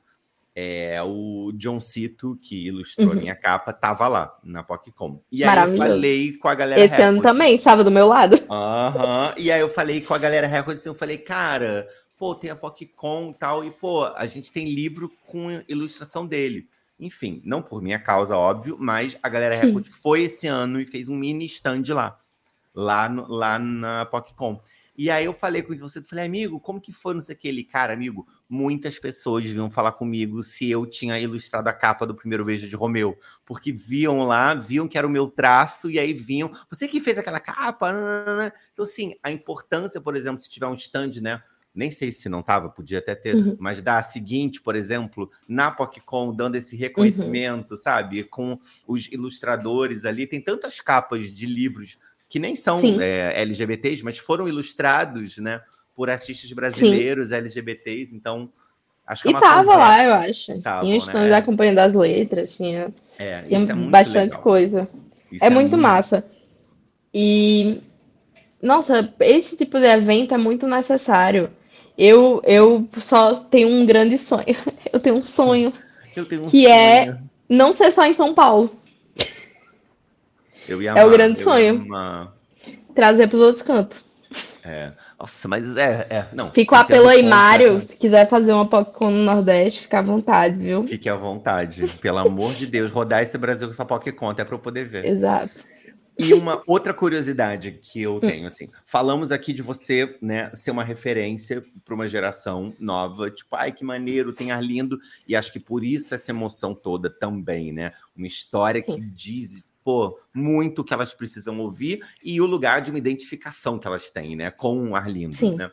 é, o John Cito, que ilustrou uhum. a minha capa, tava lá na PocCom. E aí eu falei com a galera Esse Record. ano também, estava do meu lado. Uhum. E aí eu falei com a galera Record, assim, eu falei, cara, pô, tem a PocCom e tal, e pô, a gente tem livro com ilustração dele. Enfim, não por minha causa, óbvio, mas a galera Record foi esse ano e fez um mini stand lá, lá, no, lá na PocCom. E aí eu falei com você, falei, amigo, como que foi, não sei o que. Ele, cara, amigo, muitas pessoas vinham falar comigo se eu tinha ilustrado a capa do primeiro beijo de Romeu. Porque viam lá, viam que era o meu traço, e aí vinham, você que fez aquela capa? Então, assim, a importância, por exemplo, se tiver um stand, né? nem sei se não tava, podia até ter, uhum. mas da seguinte, por exemplo, na PocCon, dando esse reconhecimento, uhum. sabe? Com os ilustradores ali, tem tantas capas de livros que nem são é, LGBTs, mas foram ilustrados, né, por artistas brasileiros Sim. LGBTs, então acho que é E tava conversa. lá, eu acho. Tava, tinha stand né? acompanhando as letras, tinha, é, tinha é bastante legal. coisa. É, é muito, muito massa. E nossa, esse tipo de evento é muito necessário. Eu, eu só tenho um grande sonho. [LAUGHS] Eu tenho um sonho. Eu tenho um que é sonho. é não ser só em São Paulo. Eu ia amar, é o grande sonho. Trazer para os outros cantos. É. Nossa, mas é, é. Não. Fica o apelo aí, Mário. Se quiser fazer uma PocCon no Nordeste, fica à vontade, viu? Fique à vontade. Pelo amor de Deus, rodar esse Brasil com essa PocCon, até para eu poder ver. Exato. E uma outra curiosidade que eu tenho, assim, falamos aqui de você, né, ser uma referência para uma geração nova, tipo, ai que maneiro, tem ar lindo, e acho que por isso essa emoção toda também, né? Uma história que diz, pô, muito que elas precisam ouvir e o lugar de uma identificação que elas têm, né, com o Arlindo, Sim. né?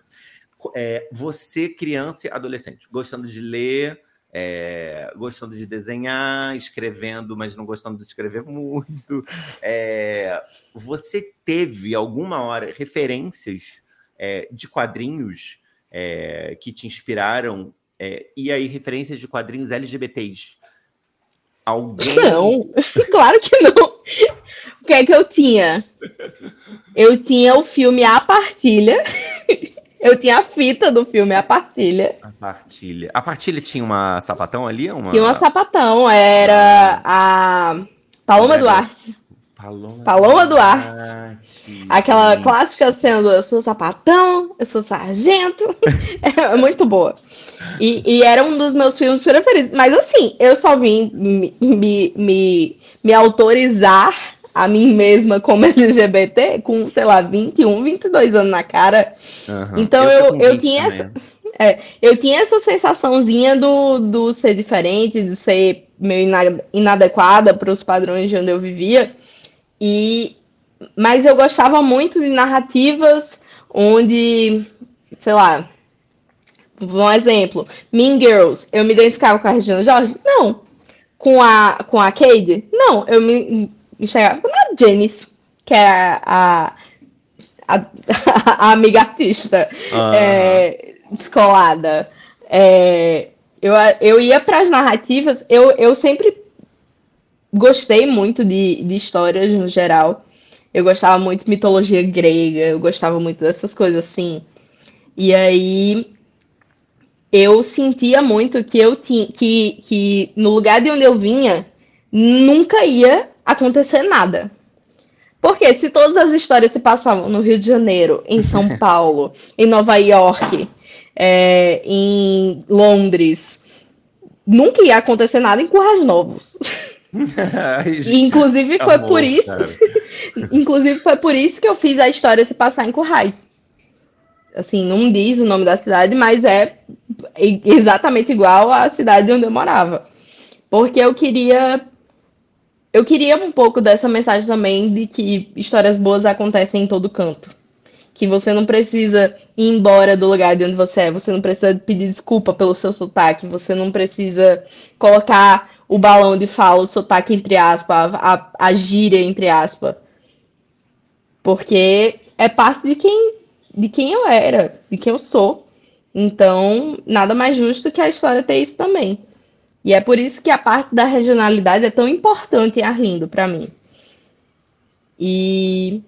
É, você, criança e adolescente, gostando de ler, é, gostando de desenhar, escrevendo, mas não gostando de escrever [LAUGHS] muito. É, você teve alguma hora referências é, de quadrinhos é, que te inspiraram? É, e aí, referências de quadrinhos LGBTs? Alguém. Não, [LAUGHS] claro que não. O que é que eu tinha? Eu tinha o filme A Partilha. [LAUGHS] Eu tinha a fita do filme A Partilha. A Partilha. A Partilha tinha uma sapatão ali? Uma... Tinha uma sapatão, era a Paloma era... Duarte. Paloma, Paloma Duarte. Duarte. Aquela clássica sendo eu sou sapatão, eu sou sargento. [LAUGHS] é muito boa. E, e, era um dos meus filmes preferidos. Mas assim, eu só vim me, me, me, me autorizar a mim mesma como [LAUGHS] LGBT com, sei lá, 21, 22 anos na cara. Uhum. Então eu, eu, eu tinha essa, [LAUGHS] é, eu tinha essa sensaçãozinha do, do ser diferente, de ser meio inadequada para os padrões de onde eu vivia. E mas eu gostava muito de narrativas onde, sei lá, um exemplo, Mean Girls, eu me identificava com a Regina Jorge? Não. Com a com a Cade? Não, eu me enxergar com a Janice, que é a, a, [LAUGHS] a amiga artista ah. é, descolada. É, eu, eu ia para as narrativas, eu, eu sempre gostei muito de, de histórias no geral. Eu gostava muito de mitologia grega, eu gostava muito dessas coisas assim. E aí eu sentia muito que eu tinha que, que no lugar de onde eu vinha nunca ia acontecer nada. Porque se todas as histórias se passavam no Rio de Janeiro, em São [LAUGHS] Paulo, em Nova York, é, em Londres, nunca ia acontecer nada em Currais Novos. [LAUGHS] e, inclusive foi Amor, por isso, [LAUGHS] inclusive foi por isso que eu fiz a história se passar em Currais. Assim, não diz o nome da cidade, mas é exatamente igual à cidade onde eu morava. Porque eu queria eu queria um pouco dessa mensagem também de que histórias boas acontecem em todo canto. que você não precisa ir embora do lugar de onde você é, você não precisa pedir desculpa pelo seu sotaque, você não precisa colocar o balão de fala, o sotaque entre aspas, a, a gíria entre aspas. Porque é parte de quem, de quem eu era, de quem eu sou. Então, nada mais justo que a história ter isso também. E é por isso que a parte da regionalidade é tão importante em Arlindo para mim. E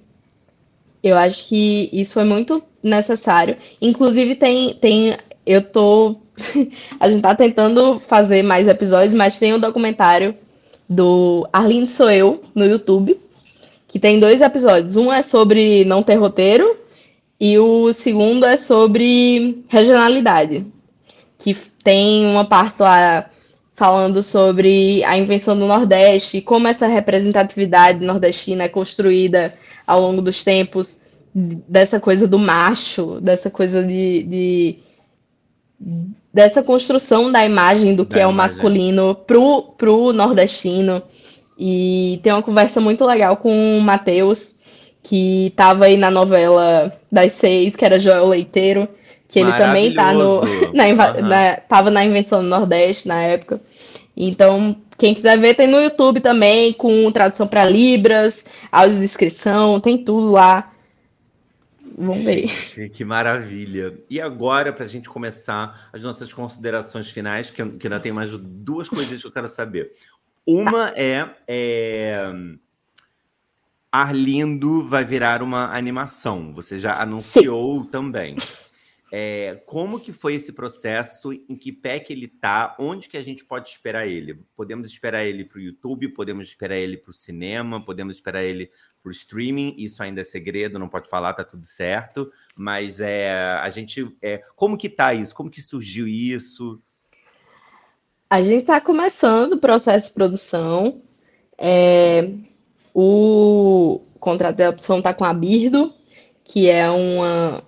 eu acho que isso é muito necessário. Inclusive, tem. tem eu tô. [LAUGHS] a gente tá tentando fazer mais episódios, mas tem um documentário do Arlindo Sou Eu no YouTube, que tem dois episódios. Um é sobre não ter roteiro e o segundo é sobre regionalidade, que tem uma parte lá falando sobre a invenção do Nordeste, como essa representatividade nordestina é construída ao longo dos tempos, dessa coisa do macho, dessa coisa de, de dessa construção da imagem do que da é o masculino pro, pro nordestino. E tem uma conversa muito legal com o Matheus, que estava aí na novela das seis, que era Joel Leiteiro, que ele também tá no. Na, uhum. na, tava na Invenção do Nordeste na época. Então, quem quiser ver, tem no YouTube também, com tradução para Libras, audiodescrição, tem tudo lá. Vamos ver. Que maravilha. E agora, para a gente começar as nossas considerações finais, que, que ainda tem mais duas coisas que eu quero saber. Uma é, é Arlindo vai virar uma animação. Você já anunciou Sim. também. É, como que foi esse processo? Em que pé que ele está? Onde que a gente pode esperar ele? Podemos esperar ele para o YouTube? Podemos esperar ele para o cinema? Podemos esperar ele para o streaming? Isso ainda é segredo, não pode falar, tá tudo certo. Mas é, a gente, é, como que tá isso? Como que surgiu isso? A gente está começando o processo de produção. É, o contrato de opção está com a Birdo, que é uma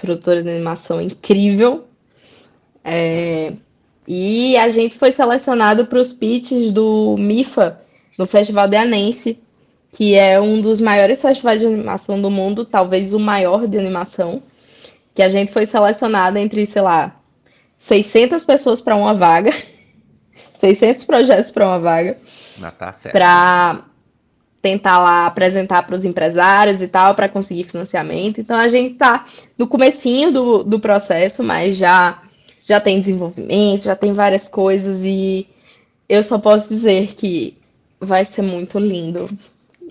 produtora de animação incrível. É, e a gente foi selecionado para os pitches do MIFA, no Festival de Anense, que é um dos maiores festivais de animação do mundo, talvez o maior de animação. Que a gente foi selecionado entre, sei lá, 600 pessoas para uma vaga, [LAUGHS] 600 projetos para uma vaga, tá para tentar lá apresentar para os empresários e tal, para conseguir financiamento. Então a gente está no comecinho do, do processo, mas já, já tem desenvolvimento, já tem várias coisas e eu só posso dizer que vai ser muito lindo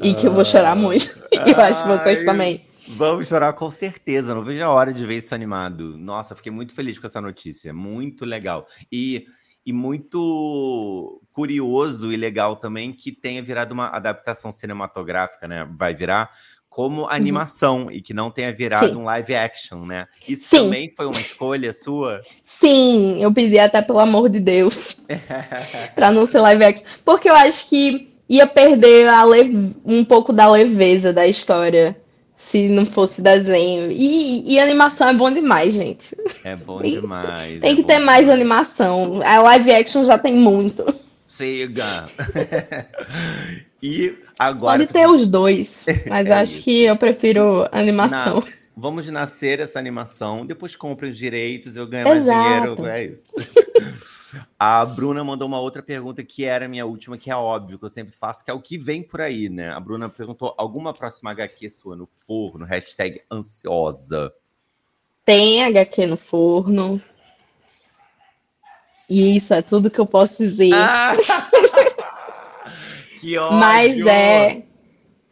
e que eu vou chorar ah. muito. e [LAUGHS] eu acho que vocês também. Vamos chorar com certeza. Não vejo a hora de ver isso animado. Nossa, fiquei muito feliz com essa notícia. Muito legal. E e muito curioso e legal também que tenha virado uma adaptação cinematográfica, né? Vai virar como uhum. animação uhum. e que não tenha virado Sim. um live action, né? Isso Sim. também foi uma escolha sua? Sim, eu pedi até pelo amor de Deus [LAUGHS] para não ser live action, porque eu acho que ia perder um pouco da leveza da história se não fosse desenho. E, e, animação é bom demais, gente. É bom demais. tem é que ter mais demais. animação. A live action já tem muito. Siga. [LAUGHS] e agora. Pode ter os dois, [LAUGHS] mas é acho isso. que eu prefiro animação. Na... Vamos nascer essa animação, depois comprem os direitos, eu ganho Exato. mais dinheiro. É isso. [LAUGHS] A Bruna mandou uma outra pergunta que era a minha última, que é óbvio, que eu sempre faço, que é o que vem por aí, né? A Bruna perguntou: alguma próxima HQ sua no forno? Hashtag ansiosa. Tem HQ no forno. E isso é tudo que eu posso dizer. Ah! [LAUGHS] que ódio! Mas é.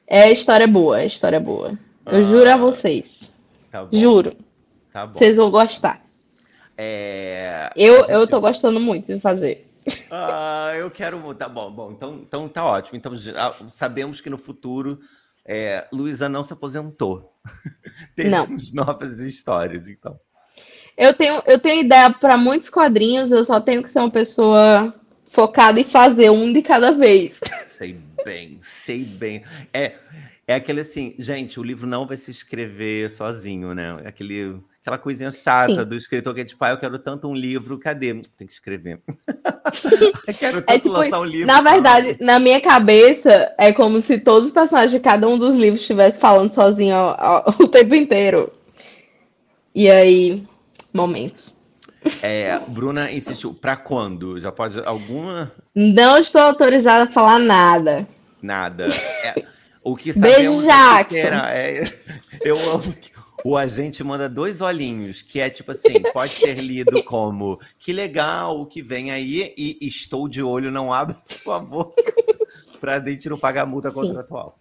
É história boa, é história boa. Eu ah, juro a vocês. Tá juro. Tá bom. Vocês vão gostar. É... Eu, eu tô gostando muito de fazer. Ah, eu quero. Tá bom, bom. Então, então tá ótimo. Então já sabemos que no futuro é, Luísa não se aposentou. [LAUGHS] Temos não. novas histórias, então. Eu tenho, eu tenho ideia para muitos quadrinhos, eu só tenho que ser uma pessoa focada em fazer um de cada vez. [LAUGHS] Sei bem, sei bem. É, é aquele assim, gente, o livro não vai se escrever sozinho, né? É aquele aquela coisinha chata Sim. do escritor que é tipo, ah, eu quero tanto um livro, cadê? Tem que escrever. [LAUGHS] quero é tanto é, tipo, lançar um livro. Na verdade, na minha cabeça, é como se todos os personagens de cada um dos livros estivessem falando sozinho ao, ao, [LAUGHS] o tempo inteiro. E aí, momentos. É, Bruna insistiu, para quando? Já pode alguma? Não estou autorizada a falar nada. Nada. É, o que [LAUGHS] sabemos Beijo, é é, [LAUGHS] eu amo que o agente manda dois olhinhos, que é tipo assim, pode ser lido como que legal o que vem aí e estou de olho, não abra [LAUGHS] sua boca para a gente não pagar multa contratual.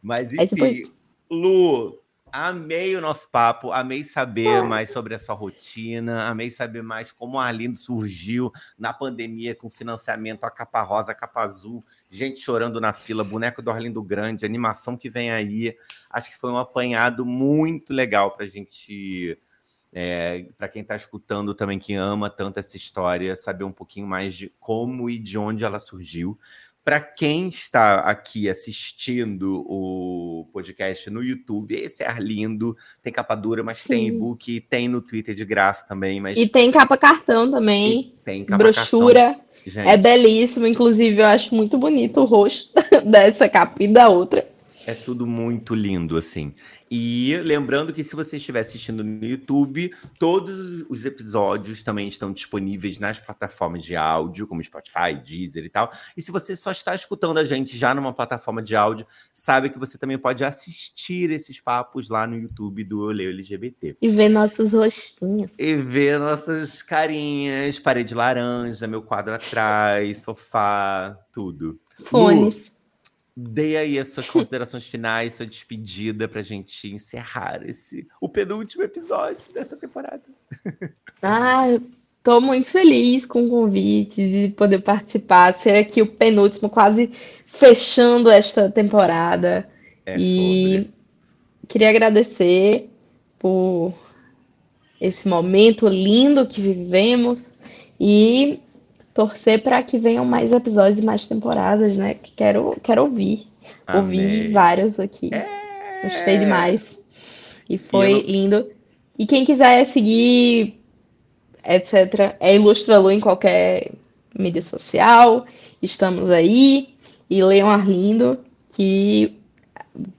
Mas é tipo enfim, Lu, Amei o nosso papo, amei saber mais sobre a sua rotina, amei saber mais como o Arlindo surgiu na pandemia com financiamento, a capa rosa, a capa azul, gente chorando na fila, boneco do Arlindo Grande, animação que vem aí. Acho que foi um apanhado muito legal para a gente, é, para quem está escutando também, que ama tanto essa história, saber um pouquinho mais de como e de onde ela surgiu. Para quem está aqui assistindo o podcast no YouTube, esse é Arlindo, tem capa dura, mas Sim. tem e-book, tem no Twitter de graça também. Mas... E tem capa cartão também. E tem capa brochura. Cartão. É belíssimo, inclusive eu acho muito bonito o rosto [LAUGHS] dessa capa e da outra. É tudo muito lindo, assim. E lembrando que se você estiver assistindo no YouTube, todos os episódios também estão disponíveis nas plataformas de áudio, como Spotify, Deezer e tal. E se você só está escutando a gente já numa plataforma de áudio, sabe que você também pode assistir esses papos lá no YouTube do Leio LGBT. E ver nossos rostinhos. E ver nossas carinhas, parede laranja, meu quadro atrás, sofá, tudo. Fones. Dê aí as suas [LAUGHS] considerações finais, sua despedida para a gente encerrar esse o penúltimo episódio dessa temporada. Ah, estou muito feliz com o convite de poder participar, ser aqui o penúltimo, quase fechando esta temporada. É e sobre. queria agradecer por esse momento lindo que vivemos e torcer para que venham mais episódios e mais temporadas, né? Que quero, quero ouvir. Amei. Ouvi vários aqui. É... Gostei demais. E foi e não... lindo. E quem quiser seguir, etc., é Ilustra Lu em qualquer mídia social. Estamos aí. E leiam Arlindo, que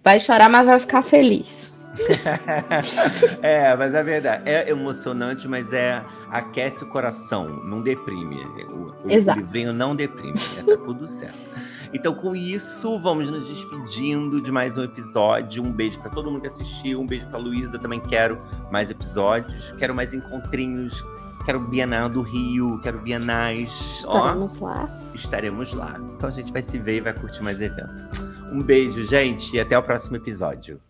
vai chorar, mas vai ficar feliz. [LAUGHS] é, mas é verdade. É emocionante, mas é aquece o coração, não deprime. O, o livrinho não deprime, é, tá tudo certo. Então, com isso, vamos nos despedindo de mais um episódio. Um beijo para todo mundo que assistiu, um beijo para Luísa. Também quero mais episódios, quero mais encontrinhos, quero Bienal do Rio, quero Bienais. Estaremos Ó, lá. Estaremos lá. Então a gente vai se ver e vai curtir mais evento. Um beijo, gente, e até o próximo episódio.